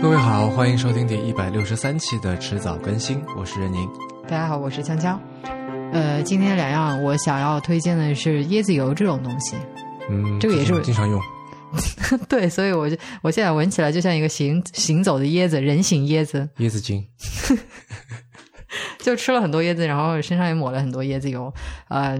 各位好，欢迎收听第一百六十三期的迟早更新，我是任宁。大家好，我是锵锵。呃，今天两样我想要推荐的是椰子油这种东西。嗯，这个也是经常用。对，所以我就我现在闻起来就像一个行行走的椰子，人形椰子。椰子精。就吃了很多椰子，然后身上也抹了很多椰子油。呃，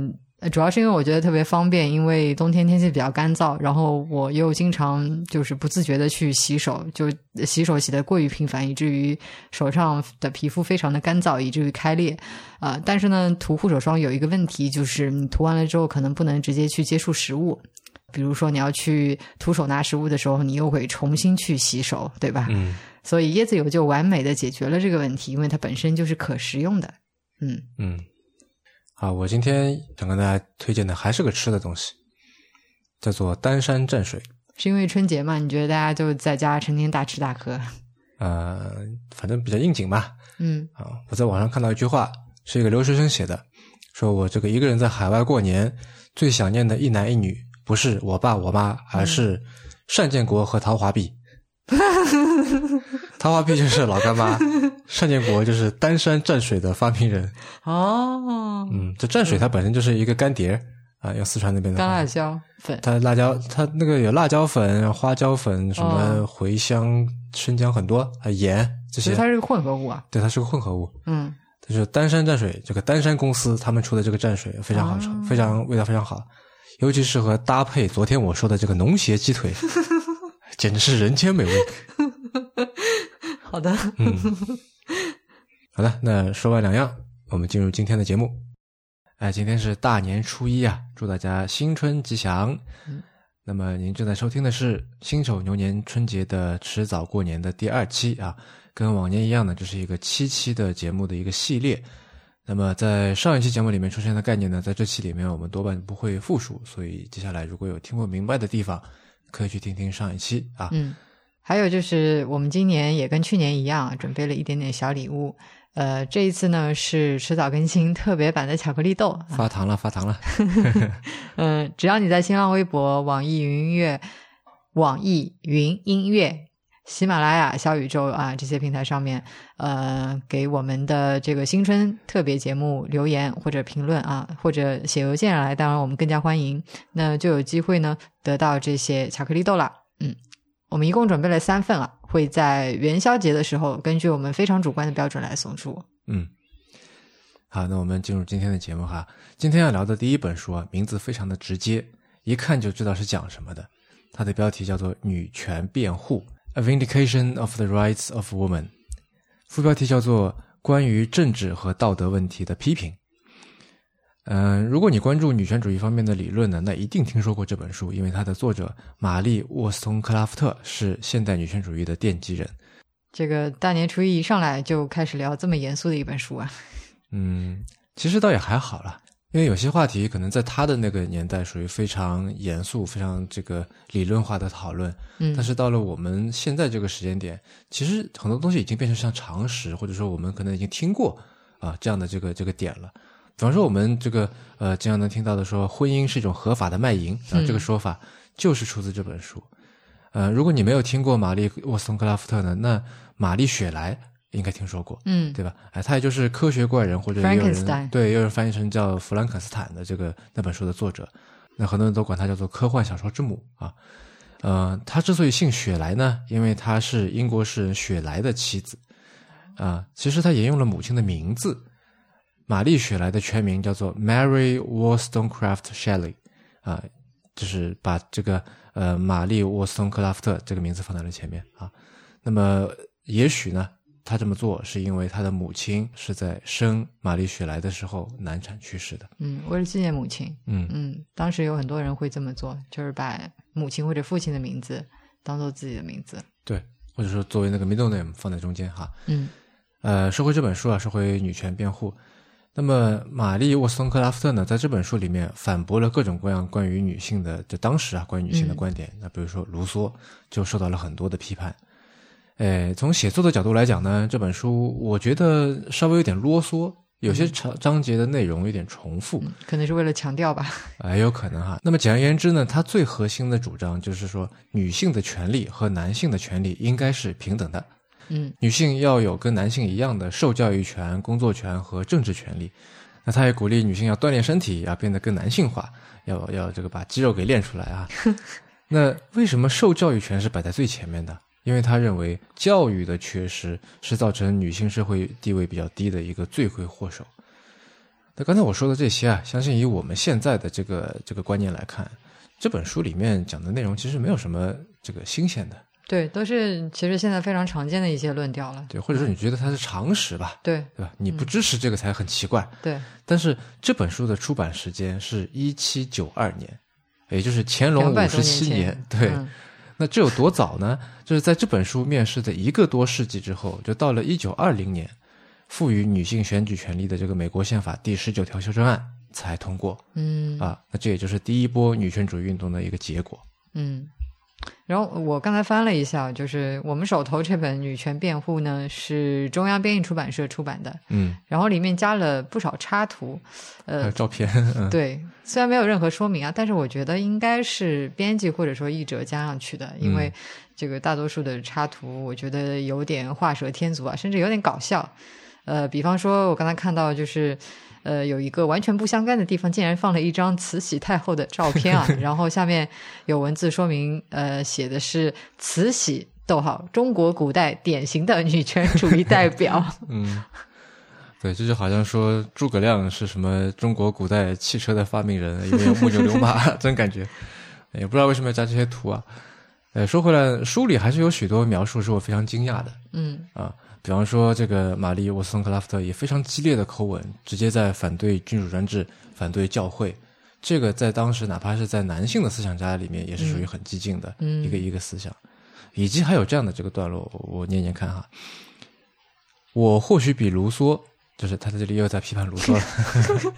主要是因为我觉得特别方便，因为冬天天气比较干燥，然后我又经常就是不自觉的去洗手，就洗手洗的过于频繁，以至于手上的皮肤非常的干燥，以至于开裂。呃，但是呢，涂护手霜有一个问题，就是你涂完了之后可能不能直接去接触食物，比如说你要去徒手拿食物的时候，你又会重新去洗手，对吧？嗯。所以椰子油就完美的解决了这个问题，因为它本身就是可食用的。嗯嗯。好，我今天想跟大家推荐的还是个吃的东西，叫做丹山蘸水。是因为春节嘛？你觉得大家就在家成天大吃大喝？呃，反正比较应景吧。嗯。啊，我在网上看到一句话，是一个留学生写的，说我这个一个人在海外过年，最想念的一男一女，不是我爸我妈，而是单建国和陶华碧。陶华碧就是老干妈，单建国就是丹山蘸水的发明人。哦，嗯，这蘸水它本身就是一个干碟啊，用四川那边的干辣椒粉，它辣椒它那个有辣椒粉、花椒粉、什么茴香、生姜很多，还盐这些。它是个混合物啊。对，它是个混合物。嗯，就是丹山蘸水，这个丹山公司他们出的这个蘸水非常好吃，非常味道非常好，尤其适合搭配昨天我说的这个农协鸡腿。简直是人间美味。好的，嗯，好的。那说完两样，我们进入今天的节目。哎，今天是大年初一啊，祝大家新春吉祥。那么您正在收听的是辛丑牛年春节的迟早过年的第二期啊，跟往年一样呢，这是一个七期的节目的一个系列。那么在上一期节目里面出现的概念呢，在这期里面我们多半不会复述，所以接下来如果有听不明白的地方。可以去听听上一期啊。嗯，还有就是我们今年也跟去年一样，准备了一点点小礼物。呃，这一次呢是迟早更新特别版的巧克力豆，发糖了，发糖了。嗯，只要你在新浪微博、网易云音乐、网易云音乐。喜马拉雅、小宇宙啊，这些平台上面，呃，给我们的这个新春特别节目留言或者评论啊，或者写邮件来，当然我们更加欢迎。那就有机会呢，得到这些巧克力豆了。嗯，我们一共准备了三份啊，会在元宵节的时候，根据我们非常主观的标准来送出。嗯，好，那我们进入今天的节目哈。今天要聊的第一本书啊，名字非常的直接，一看就知道是讲什么的。它的标题叫做《女权辩护》。A Vindication of the Rights of Woman，副标题叫做“关于政治和道德问题的批评”。嗯，如果你关注女权主义方面的理论呢，那一定听说过这本书，因为它的作者玛丽沃斯通克拉夫特是现代女权主义的奠基人。这个大年初一一上来就开始聊这么严肃的一本书啊？嗯，其实倒也还好了。因为有些话题可能在他的那个年代属于非常严肃、非常这个理论化的讨论，嗯，但是到了我们现在这个时间点，其实很多东西已经变成像常识，或者说我们可能已经听过啊这样的这个这个点了。比方说我们这个呃经常能听到的说婚姻是一种合法的卖淫啊，这个说法就是出自这本书。呃，如果你没有听过玛丽沃斯通克拉夫特呢，那玛丽雪莱。应该听说过，嗯，对吧？哎，他也就是科学怪人，或者有人对，有人翻译成叫弗兰肯斯坦的这个那本书的作者。那很多人都管他叫做科幻小说之母啊。呃，他之所以姓雪莱呢，因为他是英国诗人雪莱的妻子啊。其实他沿用了母亲的名字，玛丽雪莱的全名叫做 Mary Wollstonecraft Shelley 啊，就是把这个呃玛丽沃斯通克拉夫特这个名字放在了前面啊。那么也许呢？他这么做是因为他的母亲是在生玛丽雪莱的时候难产去世的。嗯，为了纪念母亲。嗯嗯，当时有很多人会这么做，就是把母亲或者父亲的名字当做自己的名字。对，或者说作为那个 middle name 放在中间哈。嗯，呃，说回这本书啊，说回女权辩护。那么，玛丽沃斯通克拉夫特呢，在这本书里面反驳了各种各样关于女性的，就当时啊关于女性的观点。那比如说卢梭就受到了很多的批判。哎，从写作的角度来讲呢，这本书我觉得稍微有点啰嗦有些章章节的内容有点重复，可能是为了强调吧。哎，有可能哈。那么简而言之呢，它最核心的主张就是说，女性的权利和男性的权利应该是平等的。嗯，女性要有跟男性一样的受教育权、工作权和政治权利。那他也鼓励女性要锻炼身体，要变得更男性化，要要这个把肌肉给练出来啊。那为什么受教育权是摆在最前面的？因为他认为教育的缺失是造成女性社会地位比较低的一个罪魁祸首。那刚才我说的这些啊，相信以我们现在的这个这个观念来看，这本书里面讲的内容其实没有什么这个新鲜的。对，都是其实现在非常常见的一些论调了。对，或者说你觉得它是常识吧？对，对吧？你不支持这个才很奇怪。对。但是这本书的出版时间是一七九二年，也就是乾隆五十七年。对。那这有多早呢？就是在这本书面世的一个多世纪之后，就到了一九二零年，赋予女性选举权利的这个美国宪法第十九条修正案才通过。嗯。啊，那这也就是第一波女权主义运动的一个结果。嗯。然后我刚才翻了一下，就是我们手头这本《女权辩护》呢，是中央编译出版社出版的。嗯，然后里面加了不少插图，呃，照片。对，虽然没有任何说明啊，但是我觉得应该是编辑或者说译者加上去的，因为这个大多数的插图，我觉得有点画蛇添足啊，甚至有点搞笑。呃，比方说，我刚才看到就是。呃，有一个完全不相干的地方，竟然放了一张慈禧太后的照片啊！然后下面有文字说明，呃，写的是慈禧，逗号，中国古代典型的女权主义代表。嗯，对，这就好像说诸葛亮是什么中国古代汽车的发明人，因为木牛流马，真感觉也不知道为什么要加这些图啊。呃，说回来，书里还是有许多描述是我非常惊讶的。嗯啊。比方说，这个玛丽沃斯通克拉夫特以非常激烈的口吻，直接在反对君主专制、反对教会。这个在当时，哪怕是在男性的思想家里面，也是属于很激进的一个一个思想。以及还有这样的这个段落，我念念看哈。我或许比卢梭，就是他在这里又在批判卢梭了。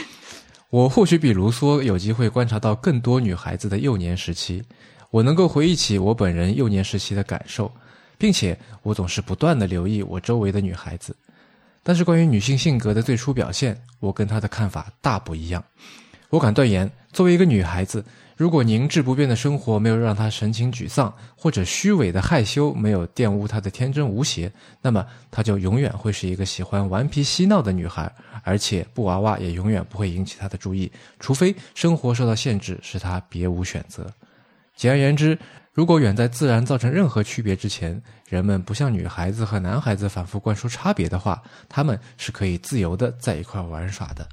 我或许比卢梭有机会观察到更多女孩子的幼年时期，我能够回忆起我本人幼年时期的感受。并且我总是不断的留意我周围的女孩子，但是关于女性性格的最初表现，我跟她的看法大不一样。我敢断言，作为一个女孩子，如果凝滞不变的生活没有让她神情沮丧，或者虚伪的害羞没有玷污她的天真无邪，那么她就永远会是一个喜欢顽皮嬉闹的女孩，而且布娃娃也永远不会引起她的注意，除非生活受到限制，使她别无选择。简而言之。如果远在自然造成任何区别之前，人们不向女孩子和男孩子反复灌输差别的话，他们是可以自由的在一块玩耍的。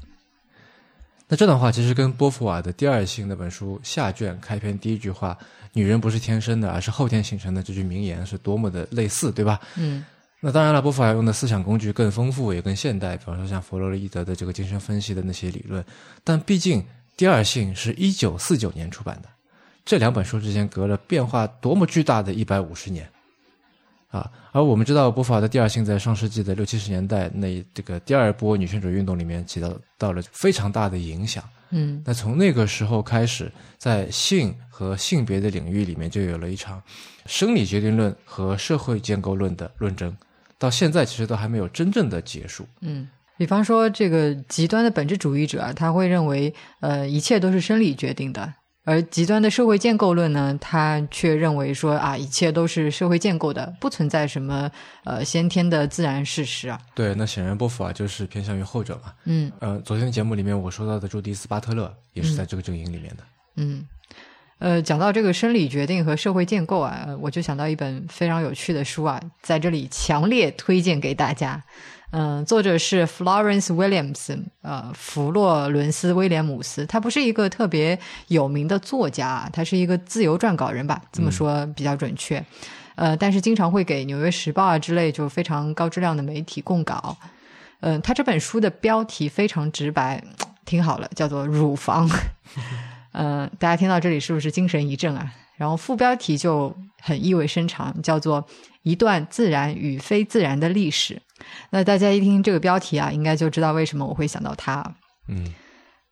那这段话其实跟波伏娃的《第二性》那本书下卷开篇第一句话“女人不是天生的，而是后天形成的”这句名言是多么的类似，对吧？嗯。那当然了，波伏娃用的思想工具更丰富，也更现代，比方说像弗洛伊德的这个精神分析的那些理论。但毕竟《第二性》是一九四九年出版的。这两本书之间隔了变化多么巨大的一百五十年，啊！而我们知道，波伏娃的第二性在上世纪的六七十年代那这个第二波女权主义运动里面起到到了非常大的影响。嗯，那从那个时候开始，在性和性别的领域里面就有了一场生理决定论和社会建构论的论争，到现在其实都还没有真正的结束。嗯，比方说这个极端的本质主义者，他会认为，呃，一切都是生理决定的。而极端的社会建构论呢，他却认为说啊，一切都是社会建构的，不存在什么呃先天的自然事实啊。对，那显然波伏娃就是偏向于后者嘛。嗯，呃，昨天的节目里面我说到的朱迪斯巴特勒也是在这个阵营里面的。嗯，呃，讲到这个生理决定和社会建构啊，我就想到一本非常有趣的书啊，在这里强烈推荐给大家。嗯，作者是 Florence Williams，呃，弗洛伦斯威廉姆斯。他不是一个特别有名的作家，他是一个自由撰稿人吧，这么说比较准确。呃，但是经常会给《纽约时报》啊之类就非常高质量的媒体供稿。嗯，他这本书的标题非常直白，听好了，叫做《乳房》。嗯，大家听到这里是不是精神一振啊？然后副标题就很意味深长，叫做《一段自然与非自然的历史》。那大家一听这个标题啊，应该就知道为什么我会想到它。嗯，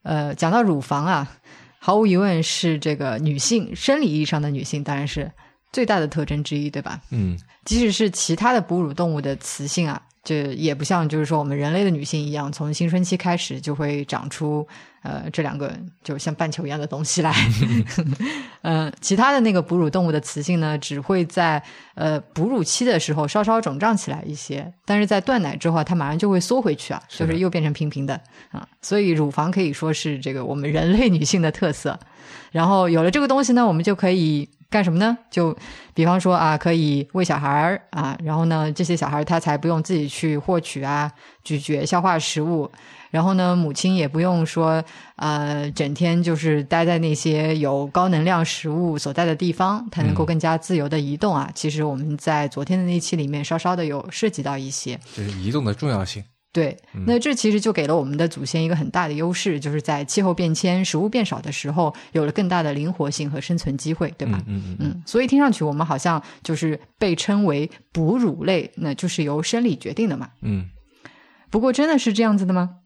呃，讲到乳房啊，毫无疑问是这个女性生理意义上的女性，当然是最大的特征之一，对吧？嗯，即使是其他的哺乳动物的雌性啊，这也不像就是说我们人类的女性一样，从青春期开始就会长出呃这两个就像半球一样的东西来。嗯，其他的那个哺乳动物的雌性呢，只会在呃哺乳期的时候稍稍肿胀起来一些，但是在断奶之后，它马上就会缩回去啊，就是又变成平平的啊。所以乳房可以说是这个我们人类女性的特色。然后有了这个东西呢，我们就可以。干什么呢？就比方说啊，可以喂小孩儿啊，然后呢，这些小孩他才不用自己去获取啊、咀嚼、消化食物，然后呢，母亲也不用说呃，整天就是待在那些有高能量食物所在的地方，它能够更加自由的移动啊。其实我们在昨天的那期里面稍稍的有涉及到一些，就是移动的重要性。对，那这其实就给了我们的祖先一个很大的优势，就是在气候变迁、食物变少的时候，有了更大的灵活性和生存机会，对吧？嗯嗯嗯。所以听上去我们好像就是被称为哺乳类，那就是由生理决定的嘛。嗯。不过真的是这样子的吗？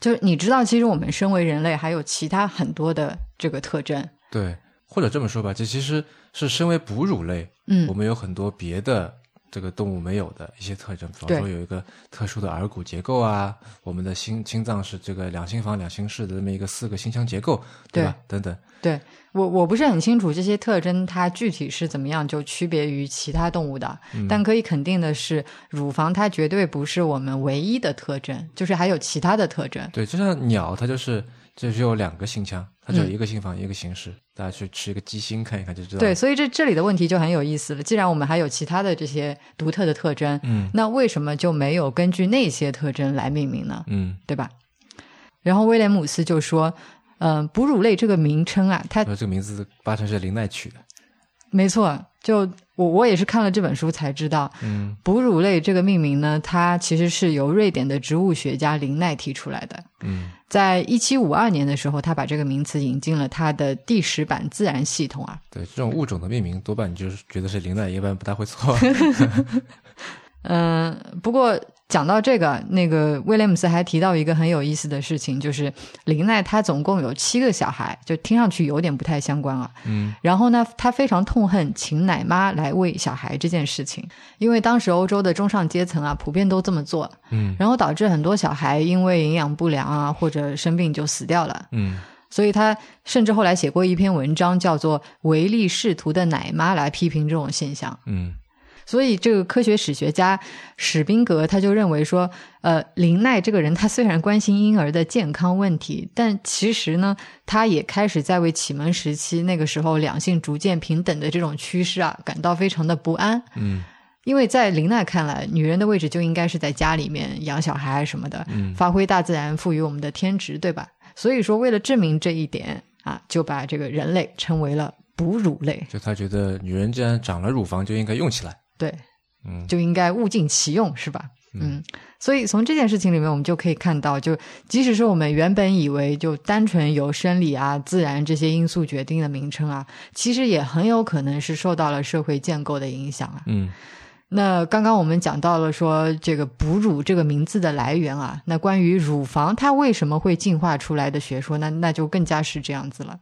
就是你知道，其实我们身为人类还有其他很多的这个特征。对，或者这么说吧，这其实是身为哺乳类，嗯，我们有很多别的。这个动物没有的一些特征，比方说有一个特殊的耳骨结构啊，我们的心心脏是这个两心房两心室的这么一个四个心腔结构，对吧？等等。对我我不是很清楚这些特征它具体是怎么样就区别于其他动物的，但可以肯定的是，乳房它绝对不是我们唯一的特征，就是还有其他的特征。对，就像鸟，它就是就只有两个心腔。它只有一个心房一个形式，大家去吃一个鸡心看一看就知道。对，所以这这里的问题就很有意思了。既然我们还有其他的这些独特的特征，嗯，那为什么就没有根据那些特征来命名呢？嗯，对吧？然后威廉姆斯就说：“嗯，哺乳类这个名称啊，它这个名字八成是林奈取的。”没错，就我我也是看了这本书才知道，嗯，哺乳类这个命名呢，它其实是由瑞典的植物学家林奈提出来的。嗯，在一七五二年的时候，他把这个名词引进了他的第十版自然系统啊。对，这种物种的命名，多半你就是觉得是林奈，一般不大会错。嗯，不过。讲到这个，那个威廉姆斯还提到一个很有意思的事情，就是林奈他总共有七个小孩，就听上去有点不太相关啊。嗯，然后呢，他非常痛恨请奶妈来喂小孩这件事情，因为当时欧洲的中上阶层啊，普遍都这么做。嗯，然后导致很多小孩因为营养不良啊或者生病就死掉了。嗯，所以他甚至后来写过一篇文章，叫做《唯利是图的奶妈》来批评这种现象。嗯。所以，这个科学史学家史宾格他就认为说，呃，林奈这个人，他虽然关心婴儿的健康问题，但其实呢，他也开始在为启蒙时期那个时候两性逐渐平等的这种趋势啊，感到非常的不安。嗯，因为在林奈看来，女人的位置就应该是在家里面养小孩什么的，发挥大自然赋予我们的天职，对吧？所以说，为了证明这一点啊，就把这个人类称为了哺乳类。就他觉得，女人既然长了乳房，就应该用起来。对，嗯，就应该物尽其用，是吧？嗯，所以从这件事情里面，我们就可以看到，就即使是我们原本以为就单纯由生理啊、自然这些因素决定的名称啊，其实也很有可能是受到了社会建构的影响啊。嗯，那刚刚我们讲到了说这个哺乳这个名字的来源啊，那关于乳房它为什么会进化出来的学说，那那就更加是这样子了。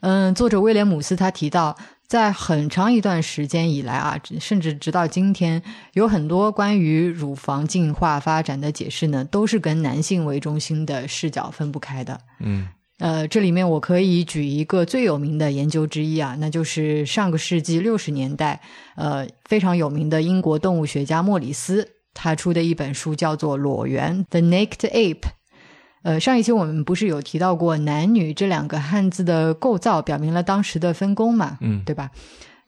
嗯，作者威廉姆斯他提到。在很长一段时间以来啊，甚至直到今天，有很多关于乳房进化发展的解释呢，都是跟男性为中心的视角分不开的。嗯，呃，这里面我可以举一个最有名的研究之一啊，那就是上个世纪六十年代，呃，非常有名的英国动物学家莫里斯他出的一本书叫做《裸猿》（The Naked Ape）。呃，上一期我们不是有提到过男女这两个汉字的构造，表明了当时的分工嘛？嗯，对吧？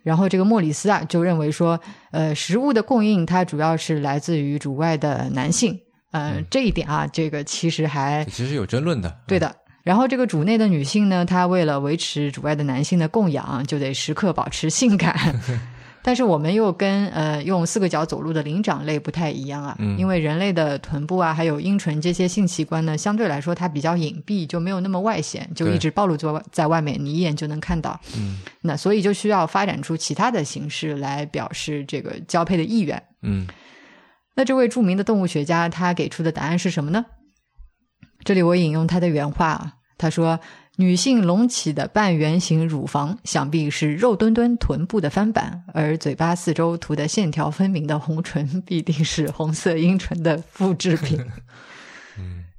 然后这个莫里斯啊，就认为说，呃，食物的供应它主要是来自于主外的男性。呃，这一点啊，这个其实还其实有争论的。对的。然后这个主内的女性呢，她为了维持主外的男性的供养，就得时刻保持性感。但是我们又跟呃用四个脚走路的灵长类不太一样啊，因为人类的臀部啊，还有阴唇这些性器官呢，相对来说它比较隐蔽，就没有那么外显，就一直暴露在在外面，你一眼就能看到。嗯，那所以就需要发展出其他的形式来表示这个交配的意愿。嗯，那这位著名的动物学家他给出的答案是什么呢？这里我引用他的原话啊，他说：“女性隆起的半圆形乳房，想必是肉墩墩臀部的翻版；而嘴巴四周涂的线条分明的红唇，必定是红色阴唇的复制品。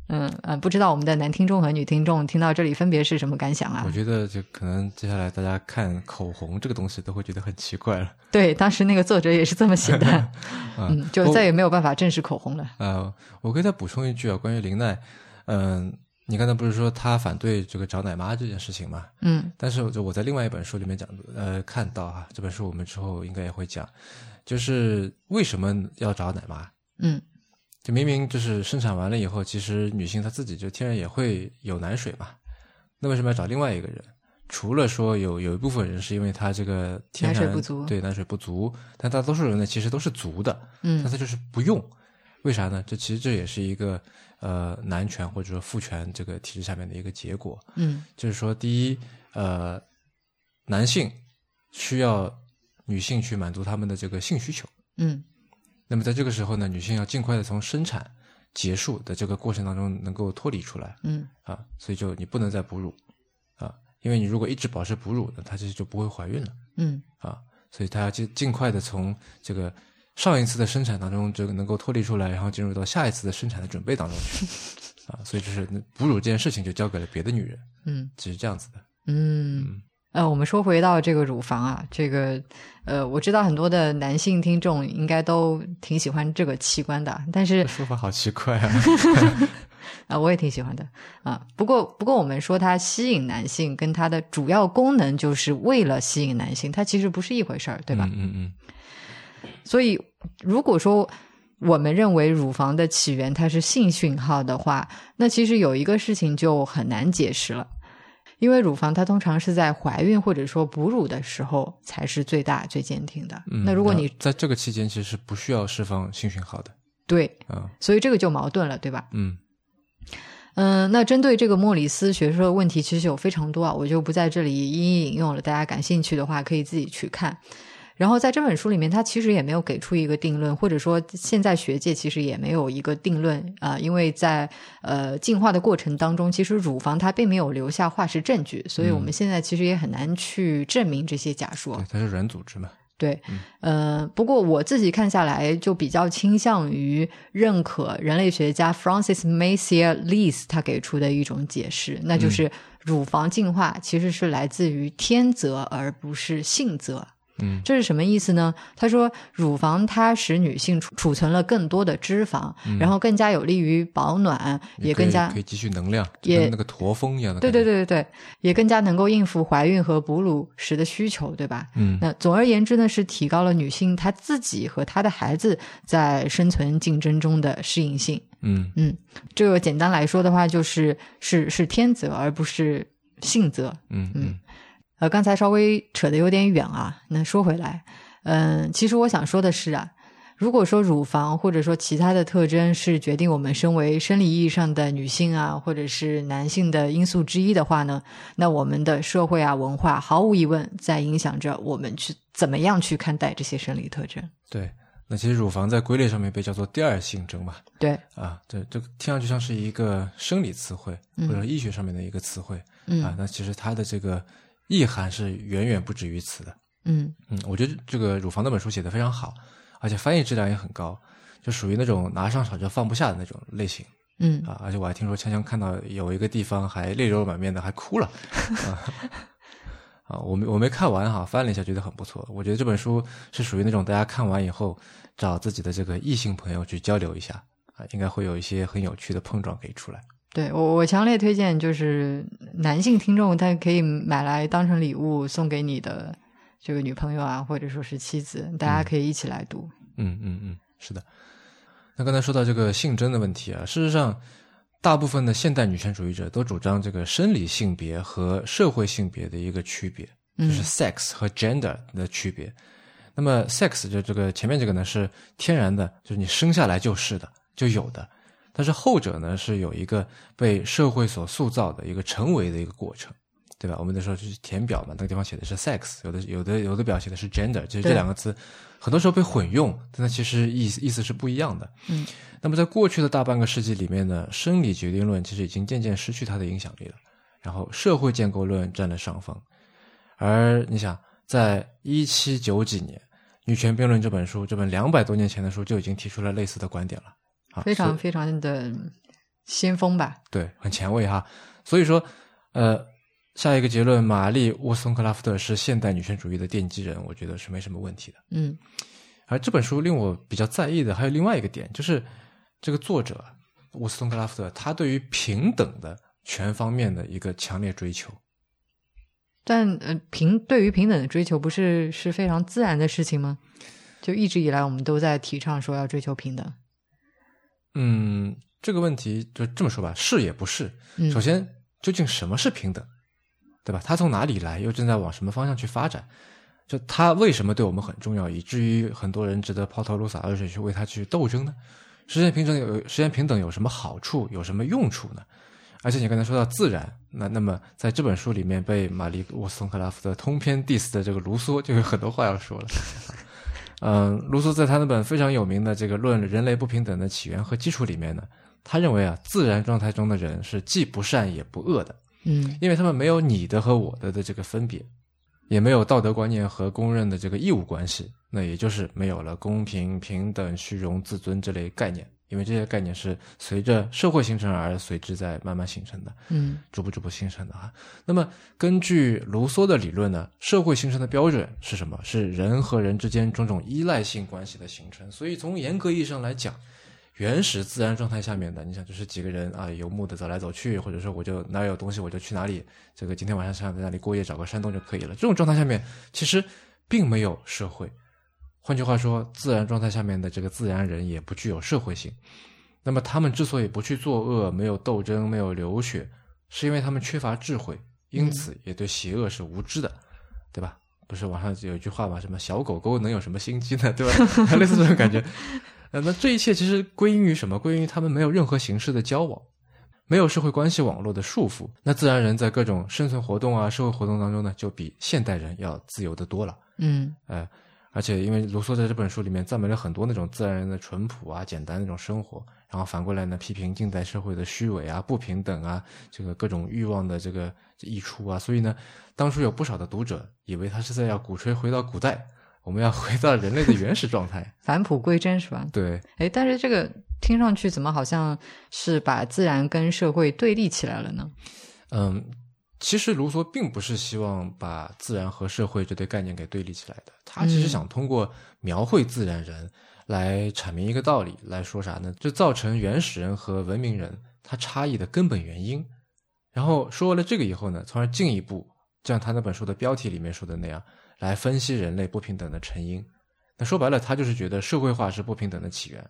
嗯呃，不知道我们的男听众和女听众听到这里分别是什么感想啊？我觉得就可能接下来大家看口红这个东西都会觉得很奇怪了。对，当时那个作者也是这么写的，嗯，就再也没有办法正视口红了。呃，我可以再补充一句啊，关于林奈，嗯，你刚才不是说他反对这个找奶妈这件事情吗？嗯，但是就我在另外一本书里面讲，呃，看到哈，这本书我们之后应该也会讲，就是为什么要找奶妈？嗯。就明明就是生产完了以后，其实女性她自己就天然也会有奶水嘛，那为什么要找另外一个人？除了说有有一部分人是因为他这个天然对奶水不足，但大多数人呢其实都是足的，嗯，但他就是不用，为啥呢？这其实这也是一个呃男权或者说父权这个体制下面的一个结果，嗯，就是说第一呃男性需要女性去满足他们的这个性需求，嗯。那么在这个时候呢，女性要尽快的从生产结束的这个过程当中能够脱离出来，嗯。啊，所以就你不能再哺乳啊，因为你如果一直保持哺乳那，她其实就不会怀孕了，嗯。啊，所以她要尽尽快的从这个上一次的生产当中就能够脱离出来，然后进入到下一次的生产的准备当中去，啊，所以就是哺乳这件事情就交给了别的女人，嗯，只是这样子的，嗯。呃，我们说回到这个乳房啊，这个呃，我知道很多的男性听众应该都挺喜欢这个器官的，但是说法好奇怪啊 啊，我也挺喜欢的啊。不过，不过我们说它吸引男性，跟它的主要功能就是为了吸引男性，它其实不是一回事儿，对吧？嗯嗯。所以，如果说我们认为乳房的起源它是性讯号的话，那其实有一个事情就很难解释了。因为乳房它通常是在怀孕或者说哺乳的时候才是最大最坚挺的。那如果你在这个期间其实是不需要释放性讯号的。对，啊，所以这个就矛盾了，对吧？嗯嗯，那针对这个莫里斯学说的问题，其实有非常多啊，我就不在这里一一引用了。大家感兴趣的话，可以自己去看。然后在这本书里面，他其实也没有给出一个定论，或者说现在学界其实也没有一个定论啊，因为在呃进化的过程当中，其实乳房它并没有留下化石证据，所以我们现在其实也很难去证明这些假说。对，它是软组织嘛。对，呃，不过我自己看下来，就比较倾向于认可人类学家 Francis Messier Lees 他给出的一种解释，那就是乳房进化其实是来自于天择而不是性择。嗯，这是什么意思呢？他说，乳房它使女性储储存了更多的脂肪，然后更加有利于保暖，也更加可以积蓄能量，也那个驼峰一样的。对对对对对，也更加能够应付怀孕和哺乳时的需求，对吧？嗯，那总而言之呢，是提高了女性她自己和她的孩子在生存竞争中的适应性。嗯嗯，这个简单来说的话，就是是是天择而不是性择。嗯嗯。呃，刚才稍微扯得有点远啊。那说回来，嗯，其实我想说的是啊，如果说乳房或者说其他的特征是决定我们身为生理意义上的女性啊，或者是男性的因素之一的话呢，那我们的社会啊文化毫无疑问在影响着我们去怎么样去看待这些生理特征。对，那其实乳房在归类上面被叫做第二性征嘛。对，啊，这这听上去像是一个生理词汇或者医学上面的一个词汇嗯啊，那其实它的这个。意涵是远远不止于此的。嗯嗯，我觉得这个乳房那本书写的非常好，而且翻译质量也很高，就属于那种拿上手就放不下的那种类型。嗯啊，而且我还听说锵锵看到有一个地方还泪流满面的，还哭了。啊，我没我没看完哈，翻了一下觉得很不错。我觉得这本书是属于那种大家看完以后找自己的这个异性朋友去交流一下啊，应该会有一些很有趣的碰撞可以出来。对我，我强烈推荐，就是男性听众他可以买来当成礼物送给你的这个女朋友啊，或者说是妻子，大家可以一起来读。嗯嗯嗯，是的。那刚才说到这个性征的问题啊，事实上，大部分的现代女权主义者都主张这个生理性别和社会性别的一个区别，就是 sex 和 gender 的区别。那么 sex 就这个前面这个呢是天然的，就是你生下来就是的，就有的。但是后者呢，是有一个被社会所塑造的一个成为的一个过程，对吧？我们那时候就是填表嘛，那个地方写的是 sex，有的有的有的表写的是 gender，其实这两个词很多时候被混用，但它其实意思意思是不一样的。嗯，那么在过去的大半个世纪里面呢，生理决定论其实已经渐渐失去它的影响力了，然后社会建构论占了上风。而你想，在一七九几年，《女权辩论》这本书，这本两百多年前的书就已经提出了类似的观点了，啊，非常非常的先锋吧？对，很前卫哈。所以说，呃，下一个结论，玛丽沃斯通克拉夫特是现代女权主义的奠基人，我觉得是没什么问题的。嗯，而这本书令我比较在意的还有另外一个点，就是这个作者沃斯通克拉夫特，他对于平等的全方面的一个强烈追求。但呃，平对于平等的追求，不是是非常自然的事情吗？就一直以来，我们都在提倡说要追求平等。嗯，这个问题就这么说吧，是也不是。首先，究竟什么是平等，对吧？它从哪里来，又正在往什么方向去发展？就它为什么对我们很重要，以至于很多人值得抛头颅洒热血去为它去斗争呢？实现平等有实现平等有什么好处，有什么用处呢？而且你刚才说到自然，那那么在这本书里面被玛丽沃斯通克拉夫特通篇 diss 的这个卢梭就有很多话要说了。嗯，卢梭在他那本非常有名的这个《论人类不平等的起源和基础》里面呢，他认为啊，自然状态中的人是既不善也不恶的，嗯，因为他们没有你的和我的的这个分别，也没有道德观念和公认的这个义务关系，那也就是没有了公平、平等、虚荣、自尊这类概念。因为这些概念是随着社会形成而随之在慢慢形成的，嗯，逐步逐步形成的哈。那么根据卢梭的理论呢，社会形成的标准是什么？是人和人之间种种依赖性关系的形成。所以从严格意义上来讲，原始自然状态下面的，你想就是几个人啊，游牧的走来走去，或者说我就哪有东西我就去哪里，这个今天晚上想在那里过夜，找个山洞就可以了。这种状态下面其实并没有社会。换句话说，自然状态下面的这个自然人也不具有社会性。那么他们之所以不去作恶，没有斗争，没有流血，是因为他们缺乏智慧，因此也对邪恶是无知的，对吧？不是网上有一句话吗？什么小狗狗能有什么心机呢？对吧？类似这种感觉。呃，那这一切其实归因于什么？归因于他们没有任何形式的交往，没有社会关系网络的束缚。那自然人在各种生存活动啊、社会活动当中呢，就比现代人要自由的多了。嗯，呃。而且，因为卢梭在这本书里面赞美了很多那种自然人的淳朴啊、简单那种生活，然后反过来呢，批评近代社会的虚伪啊、不平等啊，这个各种欲望的这个溢出啊，所以呢，当初有不少的读者以为他是在要鼓吹回到古代，我们要回到人类的原始状态，返璞归真，是吧？对。哎，但是这个听上去怎么好像是把自然跟社会对立起来了呢？嗯。其实卢梭并不是希望把自然和社会这对概念给对立起来的，他其实想通过描绘自然人来阐明一个道理，来说啥呢？就造成原始人和文明人他差异的根本原因。然后说完了这个以后呢，从而进一步像他那本书的标题里面说的那样，来分析人类不平等的成因。那说白了，他就是觉得社会化是不平等的起源。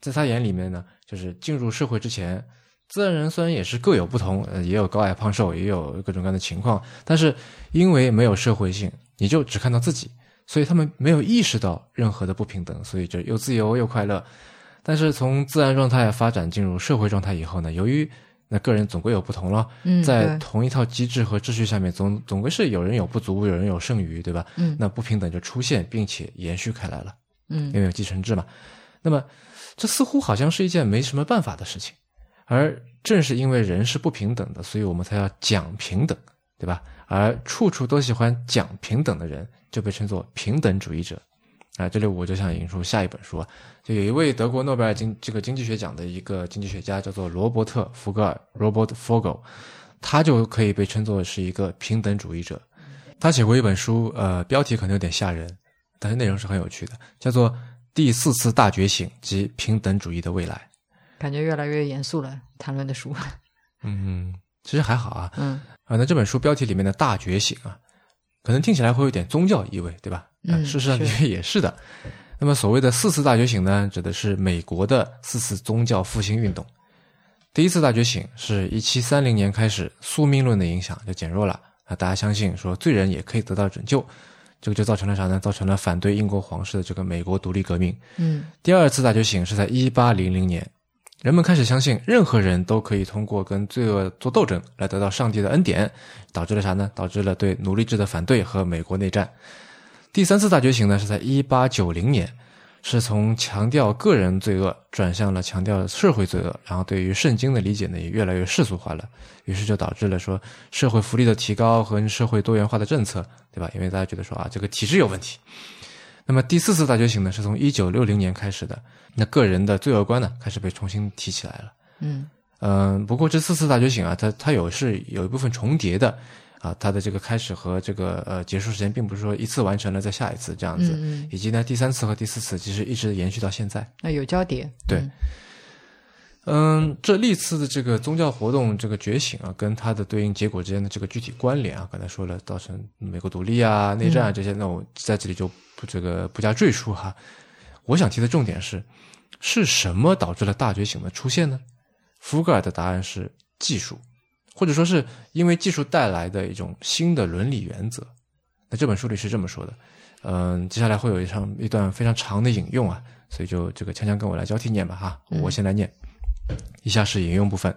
在他眼里面呢，就是进入社会之前。自然人虽然也是各有不同，呃，也有高矮胖瘦，也有各种各样的情况，但是因为没有社会性，你就只看到自己，所以他们没有意识到任何的不平等，所以就又自由又快乐。但是从自然状态发展进入社会状态以后呢，由于那个人总归有不同了，在同一套机制和秩序下面，总总归是有人有不足，有人有剩余，对吧？嗯，那不平等就出现，并且延续开来了。嗯，因为有继承制嘛。那么这似乎好像是一件没什么办法的事情。而正是因为人是不平等的，所以我们才要讲平等，对吧？而处处都喜欢讲平等的人，就被称作平等主义者。啊，这里我就想引出下一本书啊，就有一位德国诺贝尔经这个经济学奖的一个经济学家，叫做罗伯特·福格尔 （Robert Fogel），他就可以被称作是一个平等主义者。他写过一本书，呃，标题可能有点吓人，但是内容是很有趣的，叫做《第四次大觉醒及平等主义的未来》。感觉越来越严肃了，谈论的书。嗯，其实还好啊。嗯啊，那这本书标题里面的大觉醒啊，可能听起来会有点宗教意味，对吧？嗯，事实上也是的。那么所谓的四次大觉醒呢，指的是美国的四次宗教复兴运动。第一次大觉醒是一七三零年开始，宿命论的影响就减弱了啊，大家相信说罪人也可以得到拯救，这个就造成了啥呢？造成了反对英国皇室的这个美国独立革命。嗯，第二次大觉醒是在一八零零年。人们开始相信，任何人都可以通过跟罪恶做斗争来得到上帝的恩典，导致了啥呢？导致了对奴隶制的反对和美国内战。第三次大觉醒呢，是在一八九零年，是从强调个人罪恶转向了强调社会罪恶，然后对于圣经的理解呢也越来越世俗化了，于是就导致了说社会福利的提高和社会多元化的政策，对吧？因为大家觉得说啊这个体制有问题。那么第四次大觉醒呢是从一九六零年开始的，那个人的罪恶观呢开始被重新提起来了。嗯嗯，不过这四次大觉醒啊，它它有是有一部分重叠的。啊，它的这个开始和这个呃结束时间，并不是说一次完成了再下一次这样子，以及呢第三次和第四次其实一直延续到现在。那有交叠，对，嗯，这历次的这个宗教活动这个觉醒啊，跟它的对应结果之间的这个具体关联啊，刚才说了，造成美国独立啊、内战啊这些，那我在这里就不这个不加赘述哈。我想提的重点是，是什么导致了大觉醒的出现呢？福格尔的答案是技术。或者说是因为技术带来的一种新的伦理原则，那这本书里是这么说的，嗯，接下来会有一场一段非常长的引用啊，所以就这个锵锵跟我来交替念吧哈，我先来念，以下是引用部分，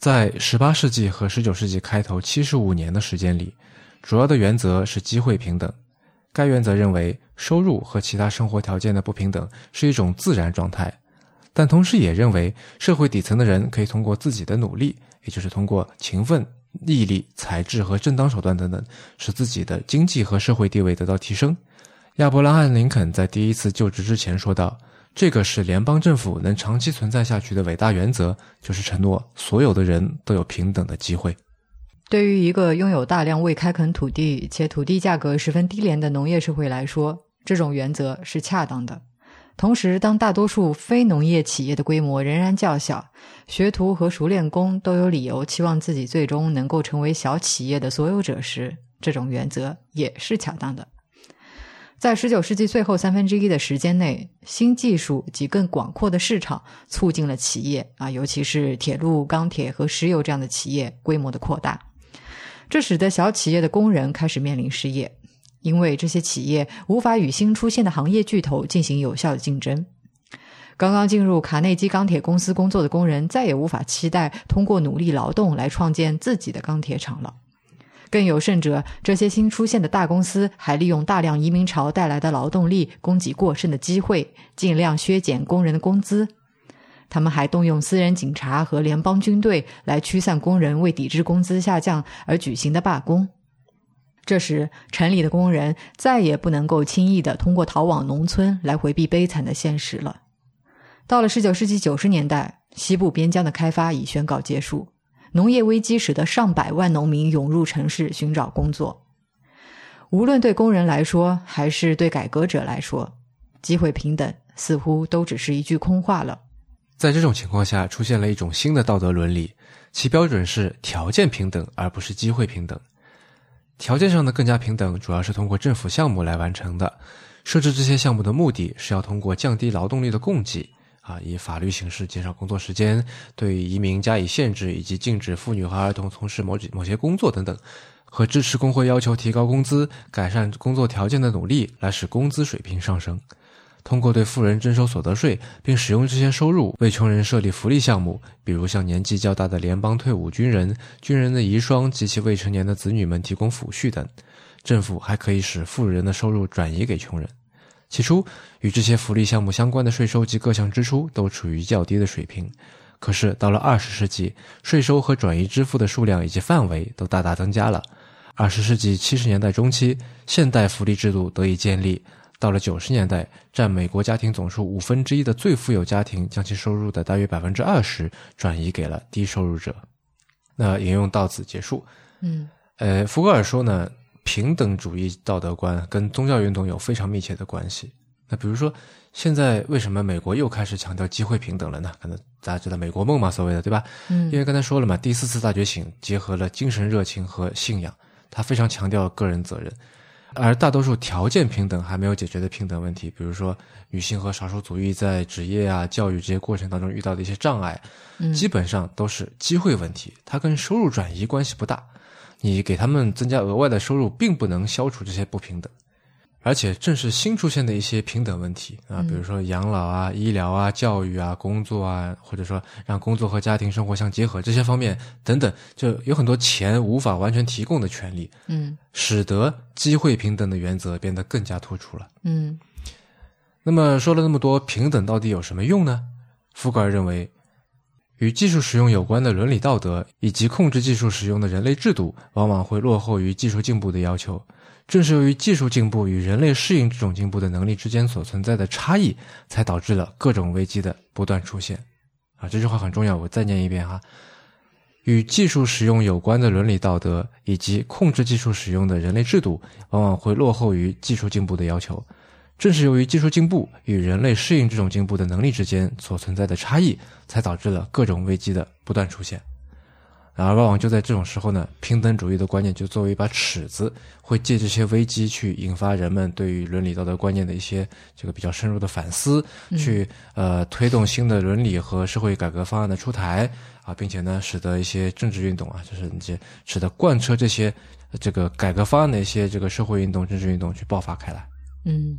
在十八世纪和十九世纪开头七十五年的时间里，主要的原则是机会平等，该原则认为收入和其他生活条件的不平等是一种自然状态，但同时也认为社会底层的人可以通过自己的努力。也就是通过勤奋、毅力、才智和正当手段等等，使自己的经济和社会地位得到提升。亚伯拉罕·林肯在第一次就职之前说道：“这个是联邦政府能长期存在下去的伟大原则，就是承诺所有的人都有平等的机会。”对于一个拥有大量未开垦土地且土地价格十分低廉的农业社会来说，这种原则是恰当的。同时，当大多数非农业企业的规模仍然较小，学徒和熟练工都有理由期望自己最终能够成为小企业的所有者时，这种原则也是恰当的。在十九世纪最后三分之一的时间内，新技术及更广阔的市场促进了企业啊，尤其是铁路、钢铁和石油这样的企业规模的扩大，这使得小企业的工人开始面临失业。因为这些企业无法与新出现的行业巨头进行有效的竞争，刚刚进入卡内基钢铁公司工作的工人再也无法期待通过努力劳动来创建自己的钢铁厂了。更有甚者，这些新出现的大公司还利用大量移民潮带来的劳动力供给过剩的机会，尽量削减工人的工资。他们还动用私人警察和联邦军队来驱散工人为抵制工资下降而举行的罢工。这时，城里的工人再也不能够轻易的通过逃往农村来回避悲惨的现实了。到了十九世纪九十年代，西部边疆的开发已宣告结束，农业危机使得上百万农民涌入城市寻找工作。无论对工人来说，还是对改革者来说，机会平等似乎都只是一句空话了。在这种情况下，出现了一种新的道德伦理，其标准是条件平等，而不是机会平等。条件上的更加平等，主要是通过政府项目来完成的。设置这些项目的目的是要通过降低劳动力的供给，啊，以法律形式减少工作时间，对移民加以限制，以及禁止妇女和儿童从事某某些工作等等，和支持工会要求提高工资、改善工作条件的努力，来使工资水平上升。通过对富人征收所得税，并使用这些收入为穷人设立福利项目，比如向年纪较大的联邦退伍军人、军人的遗孀及其未成年的子女们提供抚恤等，政府还可以使富人的收入转移给穷人。起初，与这些福利项目相关的税收及各项支出都处于较低的水平。可是，到了二十世纪，税收和转移支付的数量以及范围都大大增加了。二十世纪七十年代中期，现代福利制度得以建立。到了九十年代，占美国家庭总数五分之一的最富有家庭，将其收入的大约百分之二十转移给了低收入者。那引用到此结束。嗯，呃，福格尔说呢，平等主义道德观跟宗教运动有非常密切的关系。那比如说，现在为什么美国又开始强调机会平等了呢？可能大家知道美国梦嘛，所谓的对吧？嗯，因为刚才说了嘛，第四次大觉醒结合了精神热情和信仰，他非常强调个人责任。而大多数条件平等还没有解决的平等问题，比如说女性和少数族裔在职业啊、教育这些过程当中遇到的一些障碍，基本上都是机会问题，它跟收入转移关系不大。你给他们增加额外的收入，并不能消除这些不平等。而且，正是新出现的一些平等问题啊，比如说养老啊、医疗啊、教育啊、工作啊，或者说让工作和家庭生活相结合这些方面等等，就有很多钱无法完全提供的权利，嗯，使得机会平等的原则变得更加突出了。嗯，那么说了那么多，平等到底有什么用呢？福格尔认为，与技术使用有关的伦理道德以及控制技术使用的人类制度，往往会落后于技术进步的要求。正是由于技术进步与人类适应这种进步的能力之间所存在的差异，才导致了各种危机的不断出现。啊，这句话很重要，我再念一遍哈。与技术使用有关的伦理道德以及控制技术使用的人类制度，往往会落后于技术进步的要求。正是由于技术进步与人类适应这种进步的能力之间所存在的差异，才导致了各种危机的不断出现。而往往就在这种时候呢，平等主义的观念就作为一把尺子，会借这些危机去引发人们对于伦理道德观念的一些这个比较深入的反思，去呃推动新的伦理和社会改革方案的出台啊，并且呢，使得一些政治运动啊，就是那些使得贯彻这些这个改革方案的一些这个社会运动、政治运动去爆发开来。嗯。